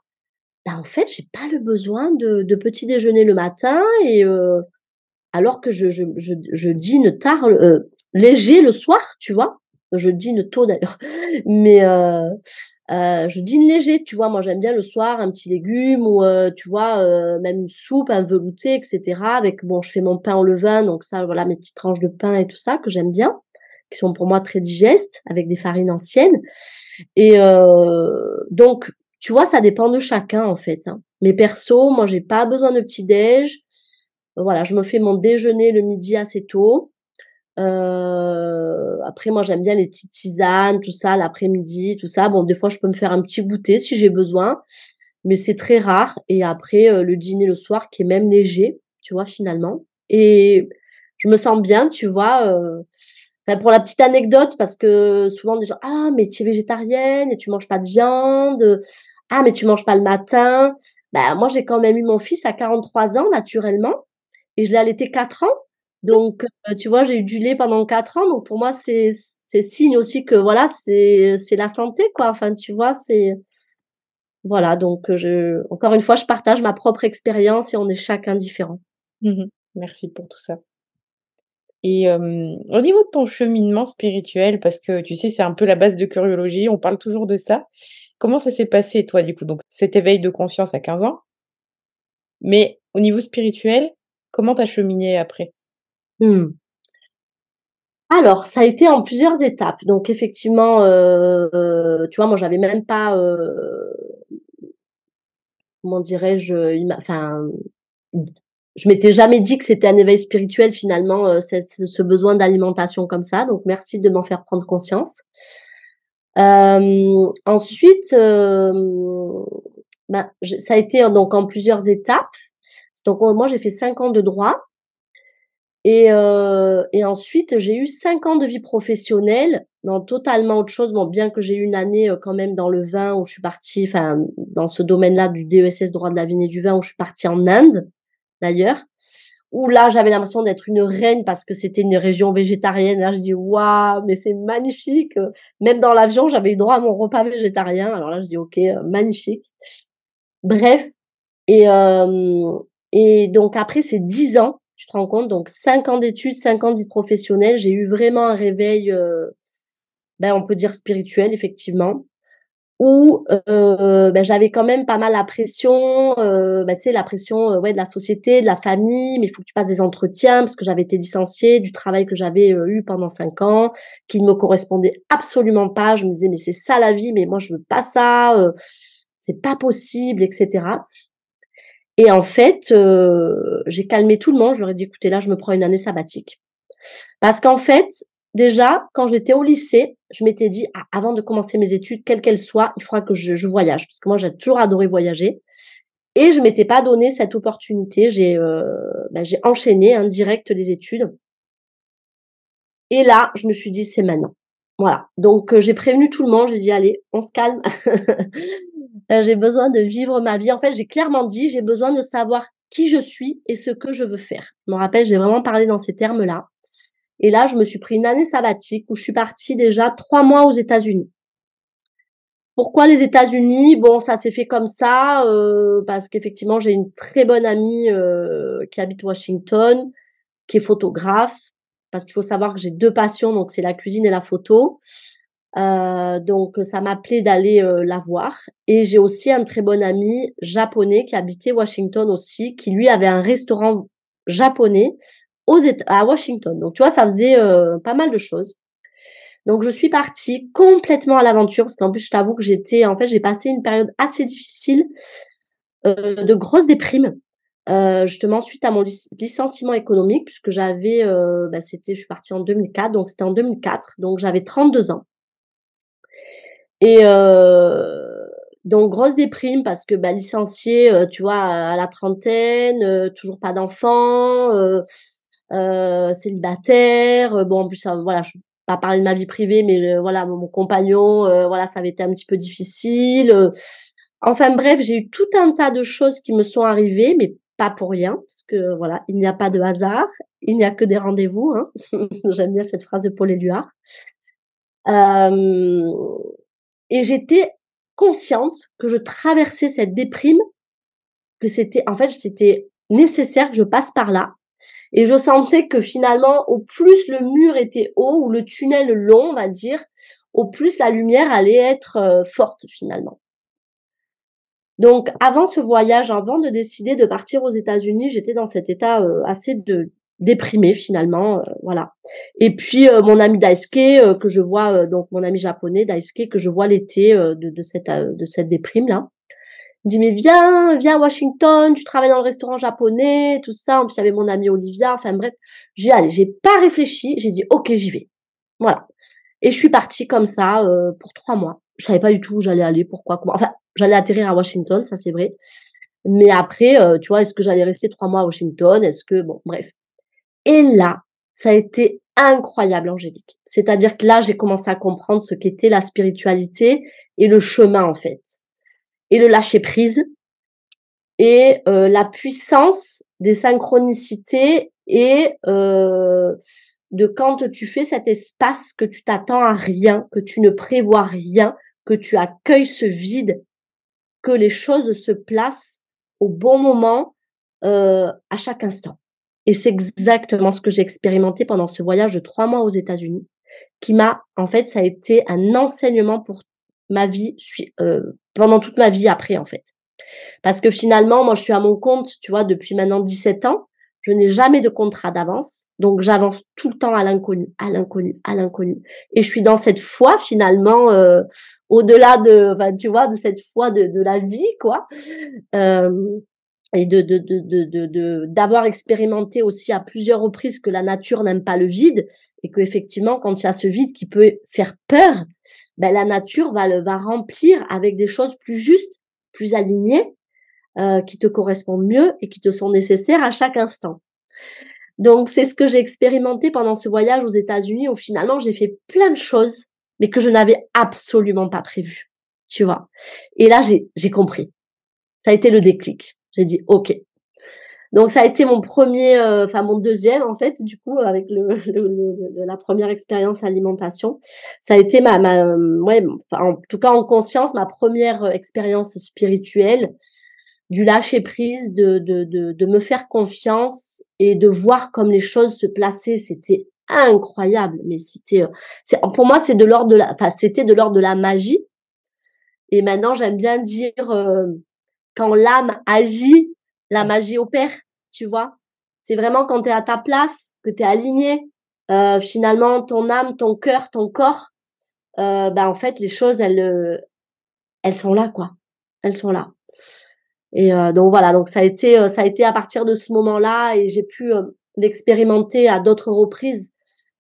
Bah, en fait, j'ai pas le besoin de, petit déjeuner le matin et euh, alors que je, je, je, je dîne tard, euh, léger le soir, tu vois. Je dîne tôt d'ailleurs, mais je dîne léger, tu vois. Moi, j'aime bien le soir un petit légume ou tu vois même une soupe, un velouté, etc. Avec bon, je fais mon pain au levain, donc ça, voilà mes petites tranches de pain et tout ça que j'aime bien, qui sont pour moi très digestes, avec des farines anciennes. Et donc, tu vois, ça dépend de chacun en fait. Hein. Mais perso, moi, j'ai pas besoin de petit déj. Voilà, je me fais mon déjeuner le midi assez tôt. Euh, après, moi, j'aime bien les petites tisanes, tout ça, l'après-midi, tout ça. Bon, des fois, je peux me faire un petit goûter si j'ai besoin, mais c'est très rare. Et après, euh, le dîner le soir qui est même léger, tu vois, finalement. Et je me sens bien, tu vois. Euh, pour la petite anecdote, parce que souvent des gens, ah, mais tu es végétarienne et tu manges pas de viande. Ah, mais tu manges pas le matin. Ben, moi, j'ai quand même eu mon fils à 43 ans, naturellement. Et je l'ai allaité 4 ans. Donc, euh, tu vois, j'ai eu du lait pendant quatre ans. Donc, pour moi, c'est c'est signe aussi que voilà, c'est c'est la santé, quoi. Enfin, tu vois, c'est voilà. Donc, je encore une fois, je partage ma propre expérience et on est chacun différent. Mmh Merci pour tout ça. Et au niveau de ton cheminement spirituel, parce que tu sais, c'est un peu la base de curiologie, on parle toujours de ça. Comment ça s'est passé, toi, du coup? Donc, cet éveil de conscience à 15 ans. Mais au niveau spirituel, comment t'as cheminé après? Mmh. Alors, ça a été en plusieurs étapes. Donc effectivement, euh, tu vois, moi j'avais même pas, euh, comment dirais-je, enfin, je m'étais jamais dit que c'était un éveil spirituel finalement, euh, ce besoin d'alimentation comme ça. Donc merci de m'en faire prendre conscience. ensuite, ben, ça a été donc en plusieurs étapes. Donc moi j'ai fait cinq ans de droit. Et, euh, et ensuite, j'ai eu cinq ans de vie professionnelle dans totalement autre chose. Bon, bien que j'ai eu une année euh, quand même dans le vin où je suis partie, enfin, dans ce domaine-là du DESS droit de la vigne et du vin où je suis partie en Inde, d'ailleurs, où là j'avais l'impression d'être une reine parce que c'était une région végétarienne. Là je dis waouh, mais c'est magnifique. Même dans l'avion j'avais eu droit à mon repas végétarien. Alors là je dis ok, euh, magnifique. Bref, et euh, et donc après ces dix ans, tu te rends compte, donc cinq ans d'études, cinq ans de vie professionnelle, j'ai eu vraiment un réveil, euh, ben on peut dire spirituel effectivement où euh, ben, j'avais quand même pas mal la pression, euh, ben, tu sais la pression euh, ouais de la société, de la famille, mais il faut que tu passes des entretiens parce que j'avais été licenciée du travail que j'avais euh, eu pendant cinq ans, qui ne me correspondait absolument pas. Je me disais mais c'est ça la vie, mais moi je veux pas ça, euh, c'est pas possible, etc. Et en fait, j'ai calmé tout le monde. Je leur ai dit écoutez là, je me prends une année sabbatique parce qu'en fait, déjà, quand j'étais au lycée, je m'étais dit, ah, avant de commencer mes études, quelles qu'elles soient, il faudra que je, voyage, parce que moi, j'ai toujours adoré voyager. Et je m'étais pas donné cette opportunité. J'ai euh, j'ai enchaîné en direct les études. Et là, je me suis dit, c'est maintenant. Voilà. Donc, euh, j'ai prévenu tout le monde. J'ai dit, allez, on se calme. Euh, j'ai besoin de vivre ma vie. En fait, j'ai clairement dit, j'ai besoin de savoir qui je suis et ce que je veux faire. Je me rappelle, j'ai vraiment parlé dans ces termes-là. Et là, je me suis pris une année sabbatique où je suis partie déjà trois mois aux États-Unis. Pourquoi les États-Unis? Bon, ça s'est fait comme ça euh, parce qu'effectivement, j'ai une très bonne amie euh, qui habite Washington, qui est photographe. Parce qu'il faut savoir que j'ai deux passions, donc c'est la cuisine et la photo. Euh, donc ça m'appelait d'aller la voir. Et j'ai aussi un très bon ami japonais qui habitait Washington aussi, qui lui avait un restaurant japonais à Washington. Donc, tu vois, ça faisait euh, pas mal de choses. Donc, je suis partie complètement à l'aventure parce qu'en plus, je t'avoue que j'étais, en fait, j'ai passé une période assez difficile, euh, de grosses déprimes. Euh, justement suite à mon licenciement économique puisque j'avais bah, c'était je suis partie en 2004 donc c'était en 2004 donc j'avais 32 ans et donc grosse déprime parce que bah licencié tu vois à la trentaine toujours pas d'enfants euh, célibataire. Euh, bon, en plus, voilà, je pas parler de ma vie privée, mais voilà, mon, compagnon, euh, voilà, ça avait été un petit peu difficile. Enfin bref, j'ai eu tout un tas de choses qui me sont arrivées, mais pas pour rien, parce que voilà, il n'y a pas de hasard, il n'y a que des rendez-vous. Hein. J'aime bien cette phrase de Paul Éluard. Euh, et j'étais consciente que je traversais cette déprime, que c'était, en fait, c'était nécessaire que je passe par là, et je sentais que finalement, au plus le mur était haut ou le tunnel long, on va dire, au plus la lumière allait être euh, forte finalement. Donc avant ce voyage, avant de décider de partir aux États-Unis, j'étais dans cet état euh, assez de déprimé finalement, euh, voilà. Et puis mon ami Daisuke que je vois, donc mon ami japonais Daisuke que je vois l'été de, de, cette de cette déprime là. Il me dit mais viens, viens à Washington, tu travailles dans le restaurant japonais, tout ça. En plus, il mon ami Olivia. Enfin bref, j'ai allé, j'ai pas réfléchi, j'ai dit ok, j'y vais. Voilà. Et je suis partie comme ça euh, pour trois mois. Je savais pas du tout où j'allais aller, pourquoi, comment. Enfin, j'allais atterrir à Washington, ça c'est vrai. Mais après, euh, tu vois, est-ce que j'allais rester trois mois à Washington? Est-ce que bon, bref. Et là, ça a été incroyable, Angélique. C'est-à-dire que là, j'ai commencé à comprendre ce qu'était la spiritualité et le chemin en fait et le lâcher prise et euh, la puissance des synchronicités et euh, de quand tu fais cet espace que tu t'attends à rien, que tu ne prévois rien, que tu accueilles ce vide, que les choses se placent au bon moment euh, à chaque instant. Et c'est exactement ce que j'ai expérimenté pendant ce voyage de trois mois aux États-Unis, qui m'a, en fait, ça a été un enseignement pour ma vie, euh, pendant toute ma vie après, en fait. Parce que finalement, moi, je suis à mon compte, tu vois, depuis maintenant 17 ans. Je n'ai jamais de contrat d'avance. Donc, j'avance tout le temps à l'inconnu, à l'inconnu, à l'inconnu. Et je suis dans cette foi, finalement, euh, au-delà de, tu vois, de cette foi de, de la vie, quoi. Euh, et de de de d'avoir expérimenté aussi à plusieurs reprises que la nature n'aime pas le vide et que effectivement quand il y a ce vide qui peut faire peur ben la nature va le va remplir avec des choses plus justes plus alignées euh, qui te correspondent mieux et qui te sont nécessaires à chaque instant. Donc c'est ce que j'ai expérimenté pendant ce voyage aux États-Unis où finalement j'ai fait plein de choses mais que je n'avais absolument pas prévu tu vois. Et là j'ai j'ai compris. Ça a été le déclic j'ai dit OK. Donc ça a été mon premier, euh, enfin mon deuxième en fait, du coup avec le, le, la première expérience alimentation, ça a été ma, ma ouais, en tout cas en conscience ma première expérience spirituelle, du lâcher prise, de, de, de, de me faire confiance et de voir comme les choses se plaçaient. C'était incroyable, mais c'était, c'est pour moi c'est de l'ordre de la, enfin c'était de l'ordre de la magie. Et maintenant j'aime bien dire euh, quand l'âme agit la magie opère, tu vois. C'est vraiment quand tu es à ta place, que tu es aligné, euh, finalement ton âme, ton cœur, ton corps, euh, ben en fait les choses elles euh, elles sont là quoi. Elles sont là. Et euh, donc voilà, donc ça a été euh, ça a été à partir de ce moment-là et j'ai pu l'expérimenter à d'autres reprises.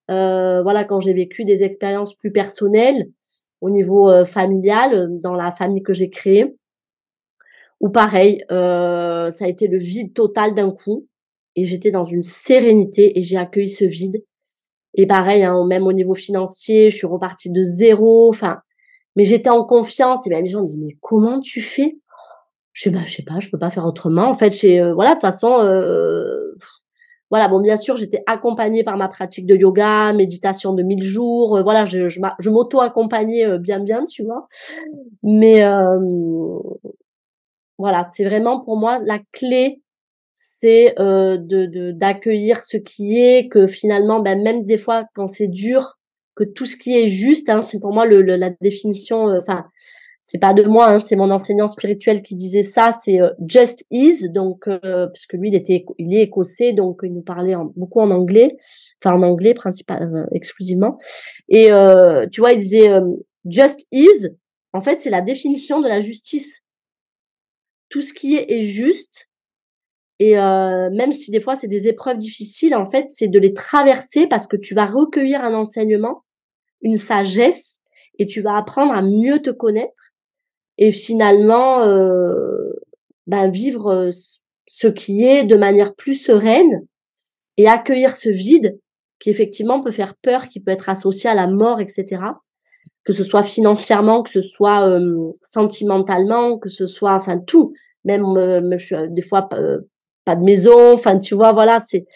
voilà quand j'ai vécu des expériences plus personnelles au niveau familial dans la famille que j'ai créée ou pareil, euh, ça a été le vide total d'un coup. Et j'étais dans une sérénité et j'ai accueilli ce vide. Et pareil, hein, même au niveau financier, je suis repartie de zéro. Enfin, mais j'étais en confiance. Et même les gens me disent, mais comment tu fais? Je sais, bah, je sais pas, je peux pas faire autrement. En fait, euh, voilà, de toute façon, euh, voilà, bon, bien sûr, j'étais accompagnée par ma pratique de yoga, méditation de 1000 jours. Euh, voilà, je, m'auto-accompagnais bien, bien, tu vois. Mais voilà, c'est vraiment pour moi la clé, c'est euh, de d'accueillir ce qui est, que finalement, ben, même des fois quand c'est dur, que tout ce qui est juste, hein, c'est pour moi la définition. Euh, enfin, c'est pas de moi, hein, c'est mon enseignant spirituel qui disait ça. C'est euh, just is, donc euh, parce que lui il était il est écossais, donc il nous parlait beaucoup en anglais, enfin en anglais principalement, exclusivement. Et tu vois, il disait just is. En fait, c'est la définition de la justice tout ce qui est juste. Et euh, même si des fois c'est des épreuves difficiles, en fait, c'est de les traverser parce que tu vas recueillir un enseignement, une sagesse, et tu vas apprendre à mieux te connaître et finalement euh, ben, vivre euh, ce qui est de manière plus sereine et accueillir ce vide qui effectivement peut faire peur, qui peut être associé à la mort, etc que ce soit financièrement, que ce soit euh, sentimentalement, que ce soit, enfin tout, même euh, je, des fois euh, pas de maison, enfin tu vois, voilà, c'est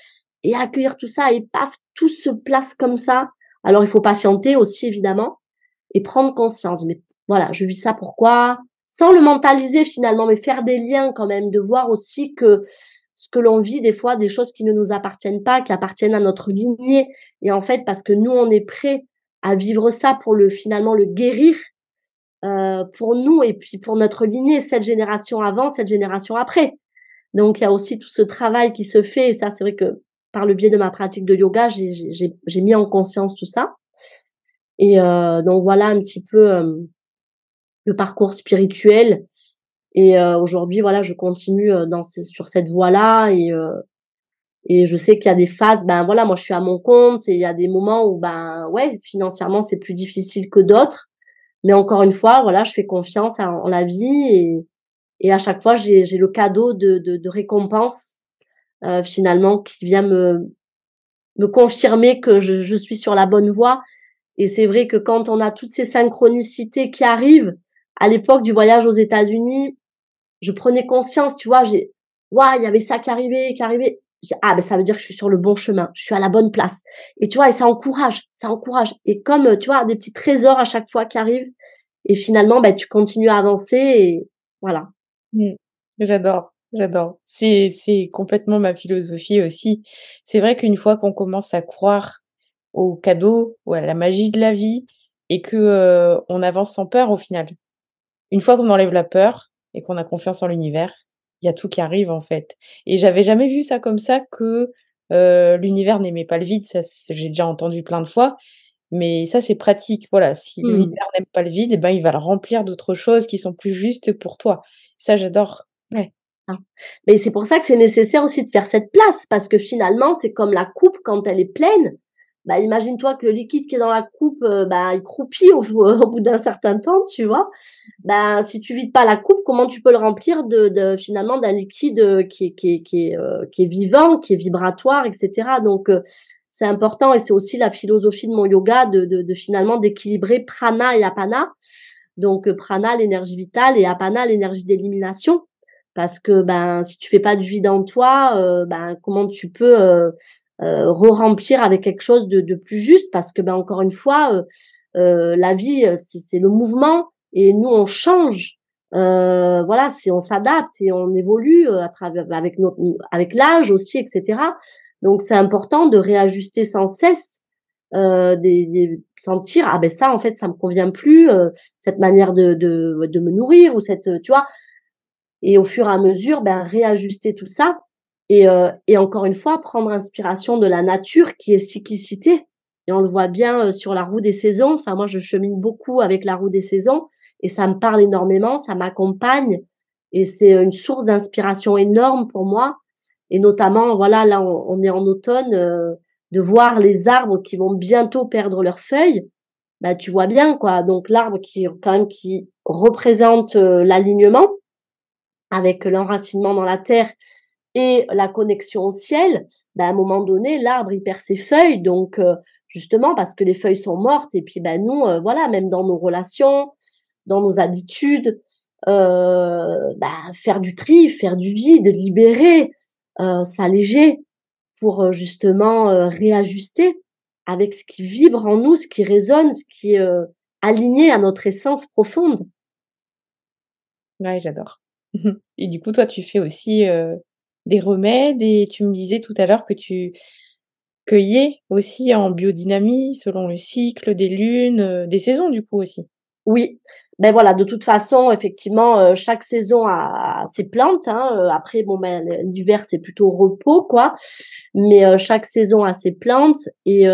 et accueillir tout ça et paf, tout se place comme ça. Alors il faut patienter aussi évidemment et prendre conscience. Mais voilà, je vis ça pourquoi? Sans le mentaliser finalement, mais faire des liens quand même, de voir aussi que ce que l'on vit des fois, des choses qui ne nous appartiennent pas, qui appartiennent à notre lignée. Et en fait, parce que nous, on est prêt à vivre ça pour le finalement le guérir euh, pour nous et puis pour notre lignée, cette génération avant, cette génération après. Donc il y a aussi tout ce travail qui se fait et ça c'est vrai que par le biais de ma pratique de yoga, j'ai mis en conscience tout ça. Et euh, donc voilà un petit peu euh, le parcours spirituel. Et euh, aujourd'hui, voilà, je continue euh, dans sur cette voie-là et et je sais qu'il y a des phases, ben voilà, moi je suis à mon compte et il y a des moments où ben ouais, financièrement c'est plus difficile que d'autres. Mais encore une fois, voilà, je fais confiance en, la vie et, et à chaque fois j'ai le cadeau de, de, de récompense euh, finalement qui vient me me confirmer que je, je suis sur la bonne voie. Et c'est vrai que quand on a toutes ces synchronicités qui arrivent, à l'époque du voyage aux États-Unis, je prenais conscience, tu vois, j'ai, waouh, il y avait ça qui arrivait, qui arrivait ah ben ça veut dire que je suis sur le bon chemin, je suis à la bonne place. Et tu vois, et ça encourage, ça encourage. Et comme tu vois des petits trésors à chaque fois qui arrivent, et finalement ben tu continues à avancer voilà. Mmh. J'adore, j'adore. C'est c'est complètement ma philosophie aussi. C'est vrai qu'une fois qu'on commence à croire au cadeau ou à la magie de la vie et que euh, on avance sans peur au final. Une fois qu'on enlève la peur et qu'on a confiance en l'univers, il y a tout qui arrive en fait. Et j'avais jamais vu ça comme ça que euh, l'univers n'aimait pas le vide. Ça, j'ai déjà entendu plein de fois. Mais ça, c'est pratique. Voilà, si mmh. l'univers n'aime pas le vide, eh ben, il va le remplir d'autres choses qui sont plus justes pour toi. Ça, j'adore. Ouais. Ah. Mais c'est pour ça que c'est nécessaire aussi de faire cette place, parce que finalement, c'est comme la coupe quand elle est pleine bah imagine-toi que le liquide qui est dans la coupe, euh, bah il croupit au, bout d'un certain temps, tu vois. Bah si tu vides pas la coupe, comment tu peux le remplir de, finalement d'un liquide euh, qui est qui qui est, euh, qui est vivant, qui est vibratoire, etc. Donc c'est important et c'est aussi la philosophie de mon yoga de, de, de finalement d'équilibrer prana et apana. Donc prana l'énergie vitale et apana l'énergie d'élimination parce que ben si tu fais pas du vide en toi, ben comment tu peux re-remplir avec quelque chose de, de, plus juste? Parce que ben encore une fois, la vie c'est le mouvement et nous on change. voilà, si on s'adapte et on évolue à travers avec notre avec l'âge aussi, etc. Donc c'est important de réajuster sans cesse euh, des, des, sentir ah ben ça en fait ça me convient plus euh, cette manière de, de, de me nourrir ou cette tu vois et au fur et à mesure ben réajuster tout ça et euh, et encore une fois prendre inspiration de la nature qui est cyclicité. Et on le voit bien euh, sur la roue des saisons. Enfin moi je chemine beaucoup avec la roue des saisons et ça me parle énormément ça m'accompagne. Et c'est une source d'inspiration énorme pour moi. Et notamment voilà là on, est en automne euh, de voir les arbres qui vont bientôt perdre leurs feuilles, bah tu vois bien quoi. Donc l'arbre qui quand même qui représente euh, l'alignement avec l'enracinement dans la terre et la connexion au ciel, bah à un moment donné l'arbre il perd ses feuilles donc euh, justement parce que les feuilles sont mortes et puis bah nous euh, voilà même dans nos relations, dans nos habitudes, bah, faire du tri, faire du vide, libérer, s'alléger pour justement réajuster avec ce qui vibre en nous, ce qui résonne, ce qui est aligné à notre essence profonde. Ouais, j'adore. Et du coup, toi, tu fais aussi des remèdes et tu me disais tout à l'heure que tu cueillais aussi en biodynamie selon le cycle des lunes, des saisons du coup aussi. Oui, ben voilà, de toute façon, effectivement, euh, chaque saison a, ses plantes. Hein. Euh, après, bon, ben l'hiver c'est plutôt repos, quoi. Mais euh, chaque saison a ses plantes et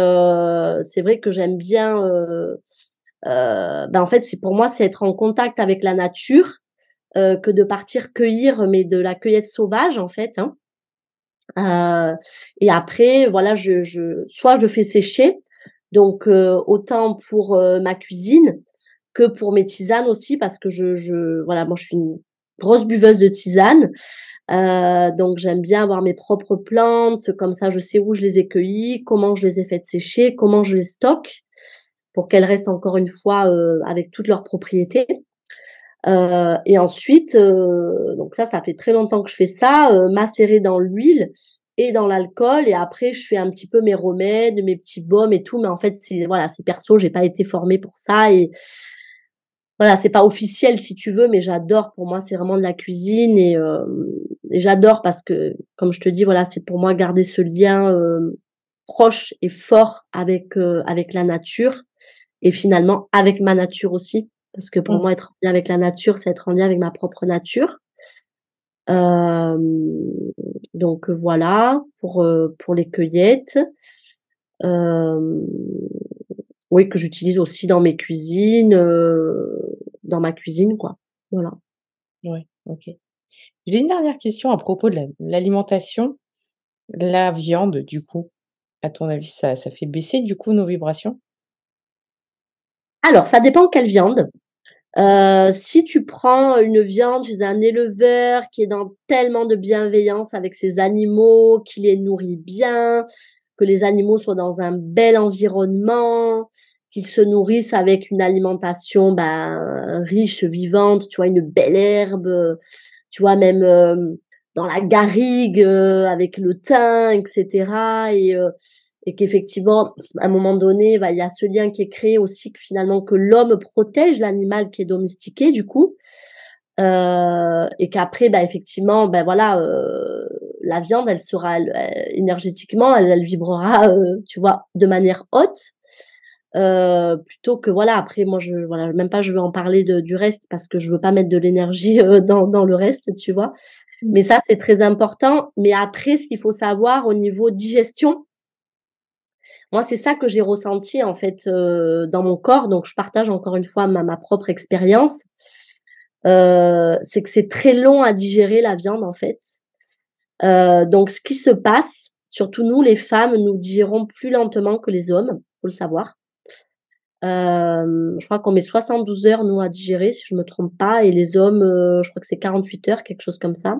c'est vrai que j'aime bien. ben en fait, c'est pour moi, c'est être en contact avec la nature que de partir cueillir, mais de la cueillette sauvage, en fait. Hein. et après, voilà, je, je, soit je fais sécher, donc autant pour ma cuisine que pour mes tisanes aussi parce que je, je voilà moi je suis une grosse buveuse de tisanes euh, donc j'aime bien avoir mes propres plantes comme ça je sais où je les ai cueillies comment je les ai faites sécher comment je les stocke pour qu'elles restent encore une fois euh, avec toutes leurs propriétés euh, et ensuite euh, donc ça ça fait très longtemps que je fais ça euh, macérer dans l'huile et dans l'alcool. Et après je fais un petit peu mes remèdes mes petits baumes et tout. Mais en fait c'est voilà c'est perso j'ai pas été formée pour ça. Et voilà, c'est pas officiel si tu veux, mais j'adore. Pour moi, c'est vraiment de la cuisine. Et, euh, j'adore parce que, comme je te dis, voilà, c'est pour moi garder ce lien euh, proche et fort avec euh, avec la nature. Et finalement avec ma nature aussi, parce que pour mmh. moi, être en lien avec la nature, c'est être en lien avec ma propre nature. donc voilà pour pour les cueillettes. oui, que j'utilise aussi dans mes cuisines dans ma cuisine, quoi. Voilà. Ouais, ok. J'ai une dernière question à propos de l'alimentation. La, viande, du coup, à ton avis, ça, ça fait baisser du coup nos vibrations? Alors, ça dépend quelle viande. Euh, si tu prends une viande chez un éleveur qui est dans tellement de bienveillance avec ses animaux, qui les nourrit bien, que les animaux soient dans un bel environnement, qu'ils se nourrissent avec une alimentation ben, riche, vivante, tu vois, une belle herbe, tu vois, même euh, dans la garrigue, euh, avec le thym, etc. Et, euh, et qu'effectivement, à un moment donné, bah, il y a ce lien qui est créé aussi que finalement que l'homme protège l'animal qui est domestiqué, du coup. et qu'après, bah, effectivement, ben voilà, la viande, elle sera énergétiquement, elle, elle vibrera, tu vois, de manière haute. Euh, plutôt que voilà après moi je voilà même pas je veux en parler de, du reste parce que je veux pas mettre de l'énergie euh, dans, dans le reste tu vois mmh. mais ça c'est très important mais après ce qu'il faut savoir au niveau digestion moi c'est ça que j'ai ressenti en fait euh, dans mon corps donc je partage encore une fois ma, propre expérience c'est que c'est très long à digérer la viande en fait donc ce qui se passe surtout nous les femmes nous digérons plus lentement que les hommes faut le savoir euh, je crois qu'on met 72 heures, nous, à digérer, si je me trompe pas, et les hommes, euh, je crois que c'est 48 heures, quelque chose comme ça.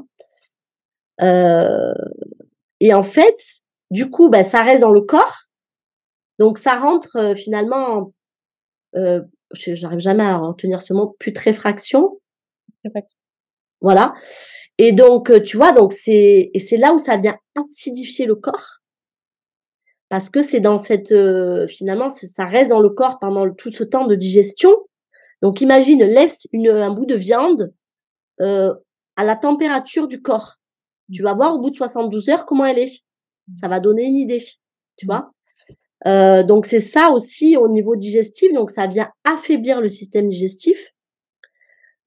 Euh, et en fait, du coup, bah, ça reste dans le corps. Donc, ça rentre euh, finalement, euh, j'arrive jamais à retenir ce mot, putréfaction. Voilà. Et donc, tu vois, donc c'est et c'est là où ça vient acidifier le corps. Parce que c'est dans cette finalement ça reste dans le corps pendant tout ce temps de digestion. Donc imagine laisse une, un bout de viande euh, à la température du corps. Tu vas voir au bout de 72 heures comment elle est. Ça va donner une idée, tu vois. Euh, donc c'est ça aussi au niveau digestif. Donc ça vient affaiblir le système digestif,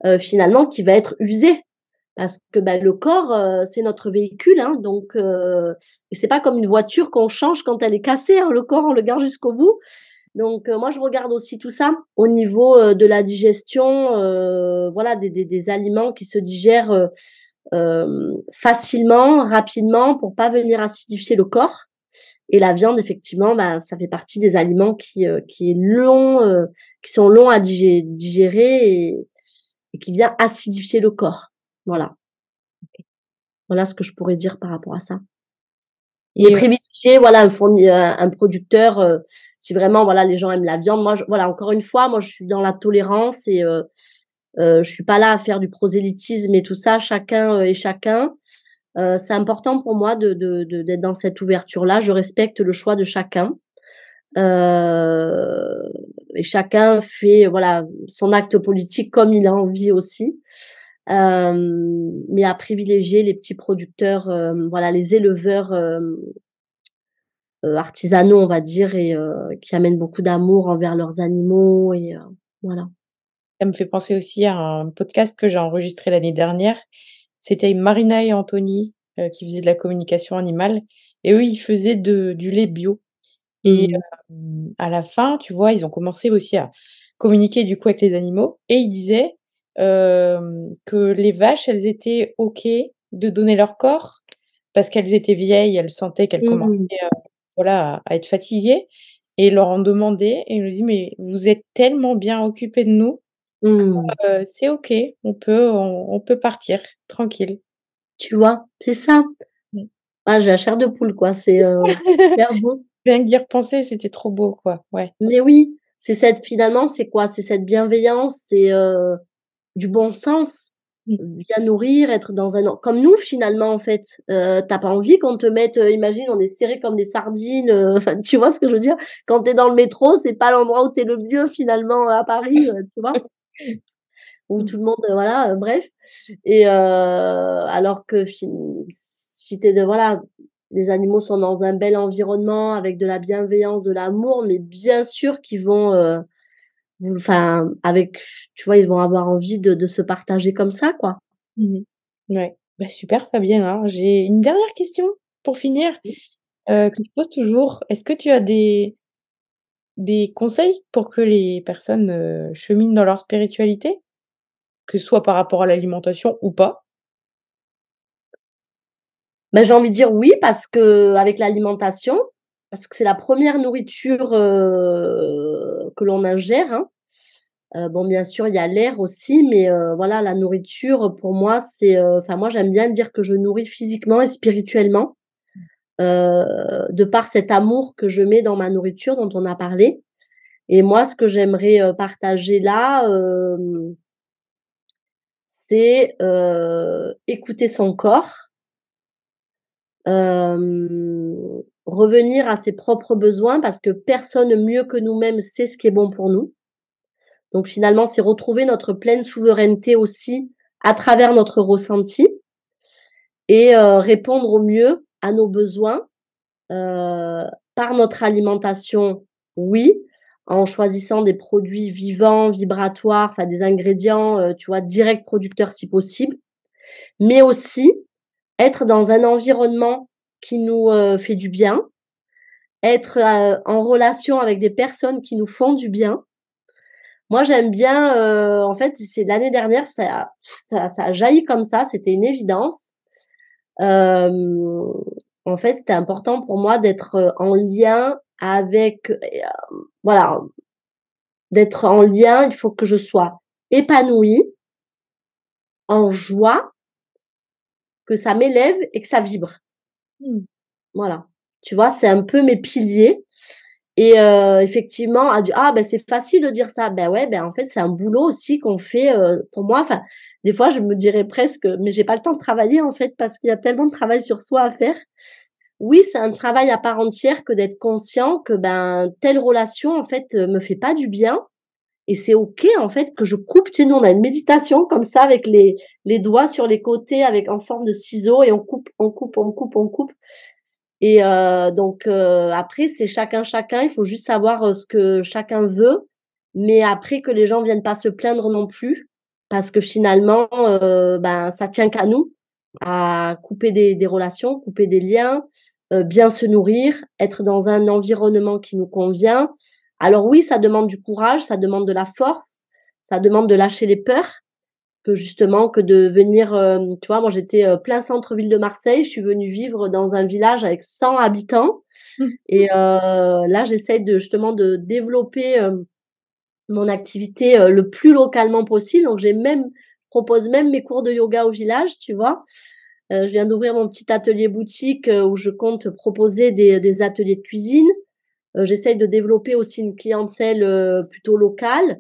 euh, finalement, qui va être usé. Parce que ben, le corps euh, c'est notre véhicule hein, donc euh, c'est pas comme une voiture qu'on change quand elle est cassée hein, le corps on le garde jusqu'au bout. Donc euh, moi je regarde aussi tout ça au niveau euh, de la digestion voilà des, des, des, aliments qui se digèrent facilement rapidement pour pas venir acidifier le corps et la viande effectivement bah, ça fait partie des aliments qui qui est long qui sont longs à digérer et, et qui vient acidifier le corps voilà. Voilà ce que je pourrais dire par rapport à ça. Et, privilégier voilà un fourni, un, producteur euh, si vraiment voilà les gens aiment la viande. Moi je, voilà encore une fois moi je suis dans la tolérance et euh, euh, je suis pas là à faire du prosélytisme et tout ça. Chacun et chacun. C'est important pour moi de d'être de, d'être dans cette ouverture là. Je respecte le choix de chacun. et chacun fait voilà son acte politique comme il a envie aussi mais à privilégier les petits producteurs, voilà, les éleveurs artisanaux, on va dire, et qui amènent beaucoup d'amour envers leurs animaux et voilà. Ça me fait penser aussi à un podcast que j'ai enregistré l'année dernière. C'était Marina et Anthony qui faisaient de la communication animale. Et eux ils faisaient de, du lait bio. Et mmh. à la fin, tu vois, ils ont commencé aussi à communiquer du coup avec les animaux. Et ils disaient que les vaches, elles étaient OK de donner leur corps parce qu'elles étaient vieilles, elles sentaient qu'elles mmh commençaient voilà, à, être fatiguées. Et leur en demandaient. Et ils nous dit «Mais vous êtes tellement bien occupés de nous mmh. c'est OK, on peut on, peut partir tranquille». Tu vois? C'est ça. Mmh. Ah, j'ai la chair de poule quoi, c'est, super beau. Rien que d'y repenser, c'était trop beau quoi, ouais. Mais oui, c'est cette finalement, c'est quoi? C'est cette bienveillance, c'est, du bon sens, mmh. bien nourrir, être dans un comme nous finalement en fait. Euh, T'as pas envie qu'on te mette, euh, imagine, on est serré comme des sardines. Euh, enfin, tu vois ce que je veux dire? Quand t'es dans le métro, c'est pas l'endroit où t'es le mieux finalement à Paris, euh, tu vois? Où mmh. tout le monde, voilà, bref. Et alors que si t'es de voilà, les animaux sont dans un bel environnement avec de la bienveillance, de l'amour, mais bien sûr qu'ils vont enfin, avec, tu vois, ils vont avoir envie de, de se partager comme ça, quoi. Mmh ouais, bah, super Fabienne. Hein. J'ai une dernière question pour finir euh, que je pose toujours. Est-ce que tu as des des conseils pour que les personnes euh, cheminent dans leur spiritualité, que ce soit par rapport à l'alimentation ou pas? Ben, j'ai envie de dire oui parce que avec l'alimentation, parce que c'est la première nourriture euh, que l'on ingère. Hein. Euh, bon, bien sûr, il y a l'air aussi, mais voilà, la nourriture, pour moi, c'est, enfin, moi, j'aime bien dire que je nourris physiquement et spirituellement, de par cet amour que je mets dans ma nourriture dont on a parlé. Et moi, ce que j'aimerais partager là, c'est écouter son corps, revenir à ses propres besoins, parce que personne mieux que nous-mêmes sait ce qui est bon pour nous. Donc finalement, c'est retrouver notre pleine souveraineté aussi à travers notre ressenti et euh, répondre au mieux à nos besoins. Euh, par notre alimentation, oui, en choisissant des produits vivants, vibratoires, enfin des ingrédients, euh, tu vois, direct producteurs si possible, mais aussi être dans un environnement qui nous fait du bien, être en relation avec des personnes qui nous font du bien, moi, j'aime bien, euh, en fait, c'est l'année dernière, ça, ça, ça, a jailli comme ça, c'était une évidence. Euh, en fait, c'était important pour moi d'être euh, en lien avec, voilà, d'être en lien. Il faut que je sois épanouie, en joie, que ça m'élève et que ça vibre. Mmh. Voilà. Tu vois, c'est un peu mes piliers. Et euh, effectivement, a dit ah ben c'est facile de dire ça. Ben ouais, ben en fait c'est un boulot aussi qu'on fait euh, pour moi. Enfin, des fois je me dirais presque, mais j'ai pas le temps de travailler en fait parce qu'il y a tellement de travail sur soi à faire. Oui, c'est un travail à part entière que d'être conscient que ben telle relation en fait me fait pas du bien. Et c'est ok en fait que je coupe. Tu sais, nous on a une méditation comme ça avec les les doigts sur les côtés avec en forme de ciseaux et on coupe, on coupe, on coupe, on coupe. Et euh, donc euh, après, c'est chacun chacun. Il faut juste savoir euh, ce que chacun veut, mais après que les gens viennent pas se plaindre non plus, parce que finalement, ben ça tient qu'à nous à couper des, des, relations, couper des liens, bien se nourrir, être dans un environnement qui nous convient. Alors oui, ça demande du courage, ça demande de la force, ça demande de lâcher les peurs, que justement que de venir, euh, tu vois, moi j'étais euh, plein centre-ville de Marseille, je suis venue vivre dans un village avec 100 habitants mmh. et euh, là j'essaye de justement de développer mon activité le plus localement possible. Donc j'ai même propose même mes cours de yoga au village, tu vois. je viens d'ouvrir mon petit atelier boutique où je compte proposer des, des ateliers de cuisine. J'essaye de développer aussi une clientèle plutôt locale.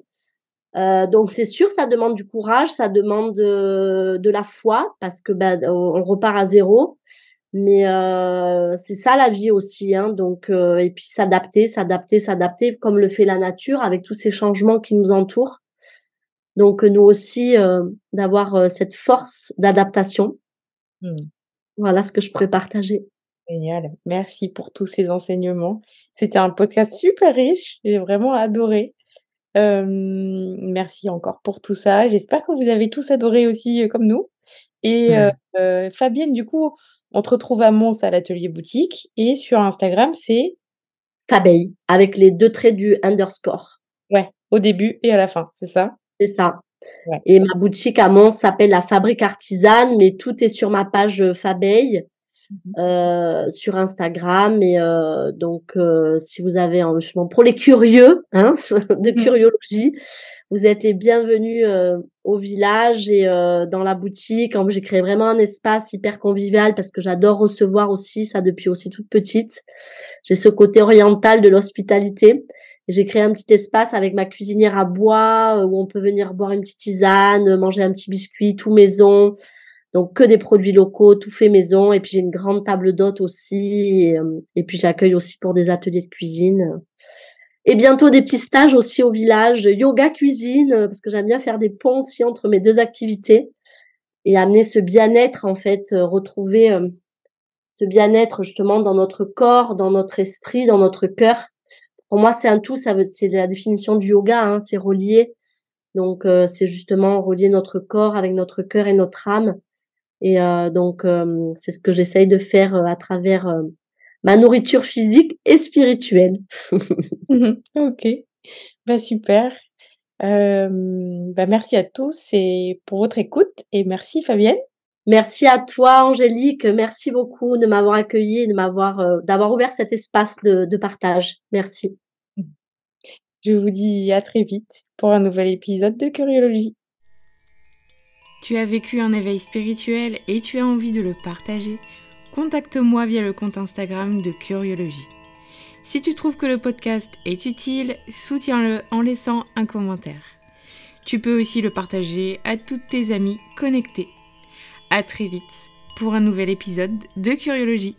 Euh, donc c'est sûr, ça demande du courage, ça demande de, de la foi parce que ben on repart à zéro. Mais euh, c'est ça la vie aussi, hein. Donc euh, et puis s'adapter, s'adapter, s'adapter comme le fait la nature avec tous ces changements qui nous entourent. Donc nous aussi euh, d'avoir euh, cette force d'adaptation. Mmh. Voilà ce que je pourrais partager. Génial. Merci pour tous ces enseignements. C'était un podcast super riche. J'ai vraiment adoré merci encore pour tout ça. J'espère que vous avez tous adoré aussi, comme nous et Fabienne, du coup, on te retrouve à Mons à l'atelier boutique et sur Instagram, c'est? Fabeille, avec les deux traits du underscore. Ouais, au début et à la fin, c'est ça? C'est ça. Et ma boutique à Mons s'appelle La Fabrique Artisane, mais tout est sur ma page, Fabeille. Mmh euh, sur Instagram. Et euh, donc, euh, si vous avez un pour les curieux hein, de mmh. curiologie, vous êtes les bienvenus au village et dans la boutique. J'ai créé vraiment un espace hyper convivial parce que j'adore recevoir aussi ça depuis aussi toute petite. J'ai ce côté oriental de l'hospitalité. J'ai créé un petit espace avec ma cuisinière à bois où on peut venir boire une petite tisane, manger un petit biscuit tout maison, donc que des produits locaux, tout fait maison. Et puis j'ai une grande table d'hôtes aussi. Et, euh, puis j'accueille aussi pour des ateliers de cuisine. Et bientôt des petits stages aussi au village, yoga cuisine, parce que j'aime bien faire des ponts aussi entre mes deux activités et amener ce bien-être en fait, euh, retrouver euh, ce bien-être justement dans notre corps, dans notre esprit, dans notre cœur. Pour moi, c'est un tout. C'est la définition du yoga. Hein, c'est relié. Donc, c'est justement relier notre corps avec notre cœur et notre âme et euh, donc, euh, c'est ce que j'essaye de faire euh, à travers ma nourriture physique et spirituelle. ok, bah super. bah merci à tous et pour votre écoute et merci Fabienne. Merci à toi Angélique, merci beaucoup de m'avoir accueilli, de m'avoir d'avoir ouvert cet espace de, de partage. Merci. Je vous dis à très vite pour un nouvel épisode de Curiologie. Tu as vécu un éveil spirituel et tu as envie de le partager Contacte-moi via le compte Instagram de Curiologie. Si tu trouves que le podcast est utile, soutiens-le en laissant un commentaire. Tu peux aussi le partager à toutes tes amies connectées. À très vite pour un nouvel épisode de Curiologie.